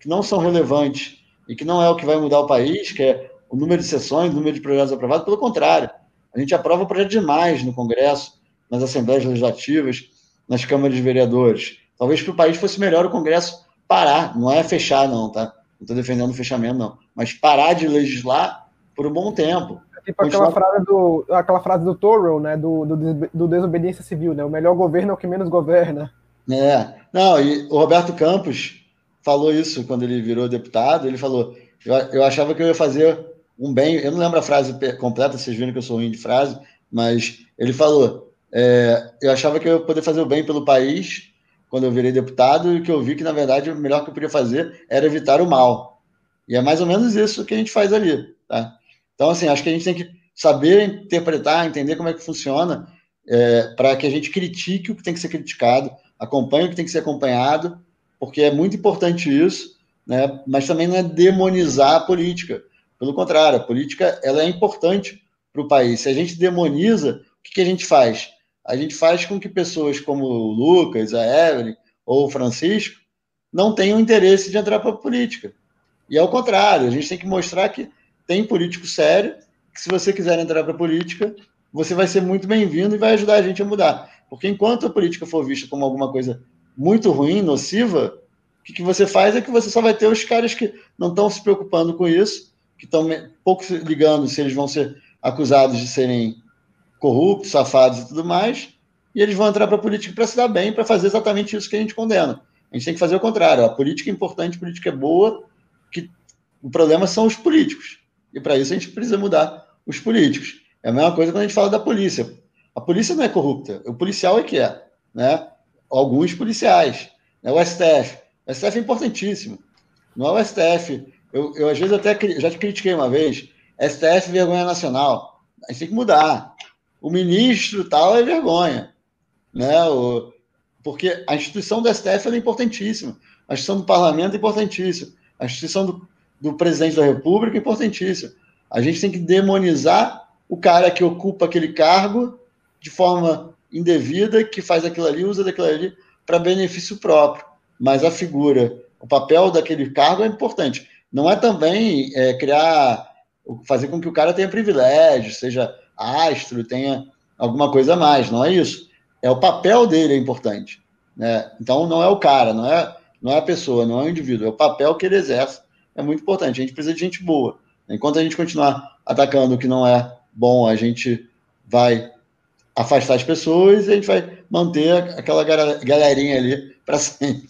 que não são relevantes e que não é o que vai mudar o país, que é o número de sessões, o número de projetos aprovados. Pelo contrário, a gente aprova projeto demais no Congresso, nas Assembleias Legislativas, nas câmaras de vereadores. Talvez para o país fosse melhor o Congresso parar, não é fechar, não, tá? Não estou defendendo o fechamento, não. Mas parar de legislar por um bom tempo. É tipo aquela frase do, aquela frase do Toro, né, do, do, do, desobediência civil, né, o melhor governo é o que menos governa. É, não, e o Roberto Campos falou isso quando ele virou deputado, ele falou, eu, eu achava que eu ia fazer um bem, eu não lembro a frase completa, vocês viram que eu sou ruim de frase, mas ele falou, é, eu achava que eu ia poder fazer o bem pelo país quando eu virei deputado e que eu vi que, na verdade, o melhor que eu podia fazer era evitar o mal. E é mais ou menos isso que a gente faz ali, tá? Então, assim, acho que a gente tem que saber interpretar, entender como é que funciona, é, para que a gente critique o que tem que ser criticado, acompanhe o que tem que ser acompanhado, porque é muito importante isso, né? mas também não é demonizar a política. Pelo contrário, a política ela é importante para o país. Se a gente demoniza, o que, que a gente faz? A gente faz com que pessoas como o Lucas, a Evelyn ou o Francisco não tenham interesse de entrar para a política. E é o contrário, a gente tem que mostrar que tem político sério, que se você quiser entrar para a política, você vai ser muito bem-vindo e vai ajudar a gente a mudar. Porque enquanto a política for vista como alguma coisa muito ruim, nociva, o que, que você faz é que você só vai ter os caras que não estão se preocupando com isso, que estão pouco se ligando se eles vão ser acusados de serem corruptos, safados e tudo mais, e eles vão entrar para a política para se dar bem, para fazer exatamente isso que a gente condena. A gente tem que fazer o contrário. A política é importante, a política é boa, que o problema são os políticos. E para isso a gente precisa mudar os políticos. É a mesma coisa quando a gente fala da polícia. A polícia não é corrupta, o policial é que é. Né? Alguns policiais. Né? O STF. O STF é importantíssimo. Não é o STF. Eu, eu às vezes até já te critiquei uma vez. STF vergonha nacional. A gente tem que mudar. O ministro tal é vergonha. Né? O, porque a instituição do STF é importantíssima. A instituição do parlamento é importantíssima. A instituição do, do presidente da República é importantíssima. A gente tem que demonizar o cara que ocupa aquele cargo de forma indevida, que faz aquilo ali, usa daquilo ali para benefício próprio. Mas a figura, o papel daquele cargo é importante. Não é também é, criar, fazer com que o cara tenha privilégio, seja astro, tenha alguma coisa a mais. Não é isso. É o papel dele é importante. Né? Então não é o cara, não é, não é a pessoa, não é o indivíduo, é o papel que ele exerce. É muito importante. A gente precisa de gente boa. Enquanto a gente continuar atacando o que não é bom, a gente vai afastar as pessoas e a gente vai manter aquela galerinha ali para sempre.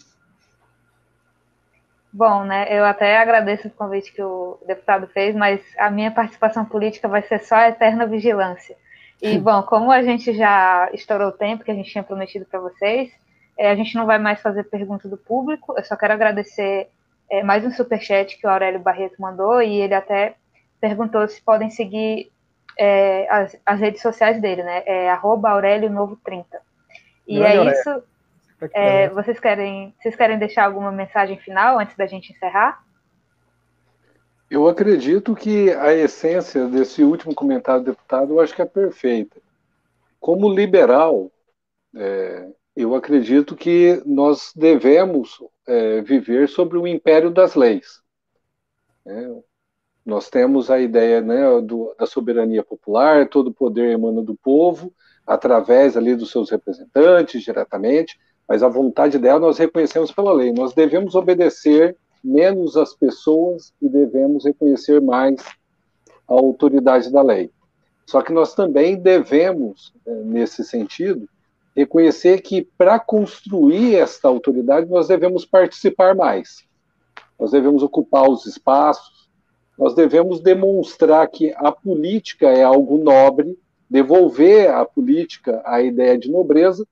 Bom, né? Eu até agradeço o convite que o deputado fez, mas a minha participação política vai ser só a eterna vigilância. E, [LAUGHS] bom, como a gente já estourou o tempo que a gente tinha prometido para vocês, é, a gente não vai mais fazer pergunta do público. Eu só quero agradecer é, mais um superchat que o Aurélio Barreto mandou e ele até perguntou se podem seguir é, as, as, redes sociais dele, né? É arroba Aurélio Novo 30. E Não é isso. É, vocês querem, vocês querem deixar alguma mensagem final antes da gente encerrar? Eu acredito que a essência desse último comentário do deputado, eu acho que é perfeita. Como liberal, é, eu acredito que nós devemos é, viver sobre o império das leis. É, nós temos a ideia né, do, da soberania popular, todo o poder emana do povo, através ali dos seus representantes, diretamente, mas a vontade dela nós reconhecemos pela lei. Nós devemos obedecer menos às pessoas e devemos reconhecer mais a autoridade da lei. Só que nós também devemos, é, nesse sentido, reconhecer que para construir esta autoridade nós devemos participar mais. Nós devemos ocupar os espaços, nós devemos demonstrar que a política é algo nobre, devolver à política a ideia de nobreza,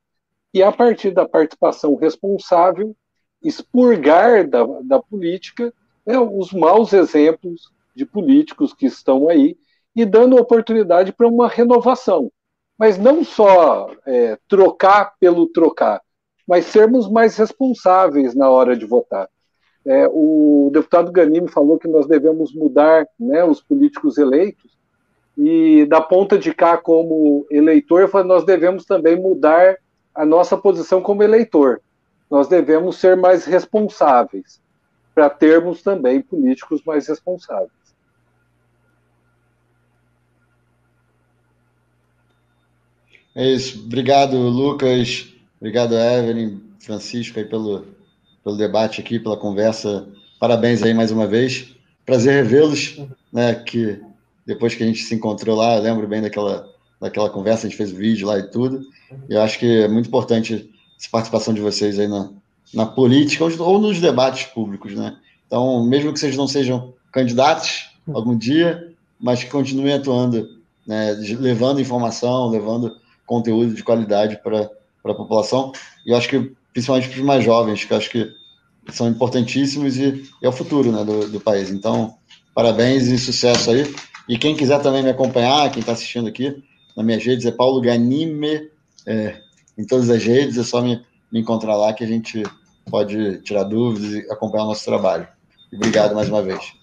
e a partir da participação responsável, expurgar da, da política né, os maus exemplos de políticos que estão aí e dando oportunidade para uma renovação. Mas não só é, trocar pelo trocar, mas sermos mais responsáveis na hora de votar. É, o deputado Ganime falou que nós devemos mudar né, os políticos eleitos, e da ponta de cá, como eleitor, nós devemos também mudar a nossa posição como eleitor. Nós devemos ser mais responsáveis, para termos também políticos mais responsáveis. É isso. Obrigado, Lucas. Obrigado, Evelyn, Francisco, aí pelo, pelo debate aqui, pela conversa. Parabéns aí mais uma vez. Prazer revê-los, né? Que depois que a gente se encontrou lá, eu lembro bem daquela, daquela conversa, a gente fez vídeo lá e tudo. E eu acho que é muito importante essa participação de vocês aí na, na política ou nos debates públicos, né? Então, mesmo que vocês não sejam candidatos algum dia, mas que continuem atuando, né, levando informação, levando conteúdo de qualidade para a população. E eu acho que principalmente para os mais jovens, que acho que são importantíssimos e, é o futuro né, do, do, país. Então, parabéns e sucesso aí. E quem quiser também me acompanhar, quem está assistindo aqui, nas minhas redes é Paulo Ganime, é, em todas as redes, é só me, me encontrar lá que a gente pode tirar dúvidas e acompanhar o nosso trabalho. Obrigado mais uma vez.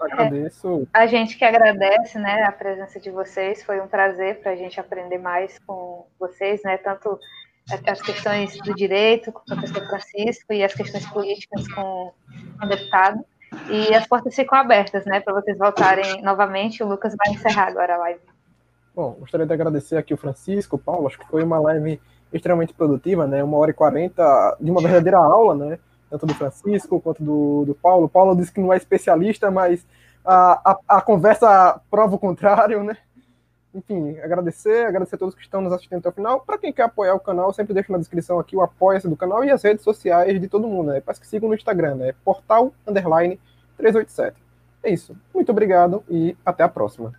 Agradeço. É, a gente que agradece né, a presença de vocês, foi um prazer para a gente aprender mais com vocês, né, tanto as questões do direito com o professor Francisco e as questões políticas com o deputado. E as portas ficam abertas, né, para vocês voltarem novamente. O Lucas vai encerrar agora a live. Bom, gostaria de agradecer aqui o Francisco, o Paulo, acho que foi uma live extremamente produtiva, né? Uma hora e quarenta de uma verdadeira aula, né? Tanto do Francisco quanto do, do Paulo. O Paulo disse que não é especialista, mas a, a, a conversa prova o contrário, né? Enfim, agradecer, agradecer a todos que estão nos assistindo até o final. Para quem quer apoiar o canal, sempre deixo na descrição aqui o apoia-se do canal e as redes sociais de todo mundo, né? Peço que sigam no Instagram, né? Portal underline 387. É isso. Muito obrigado e até a próxima.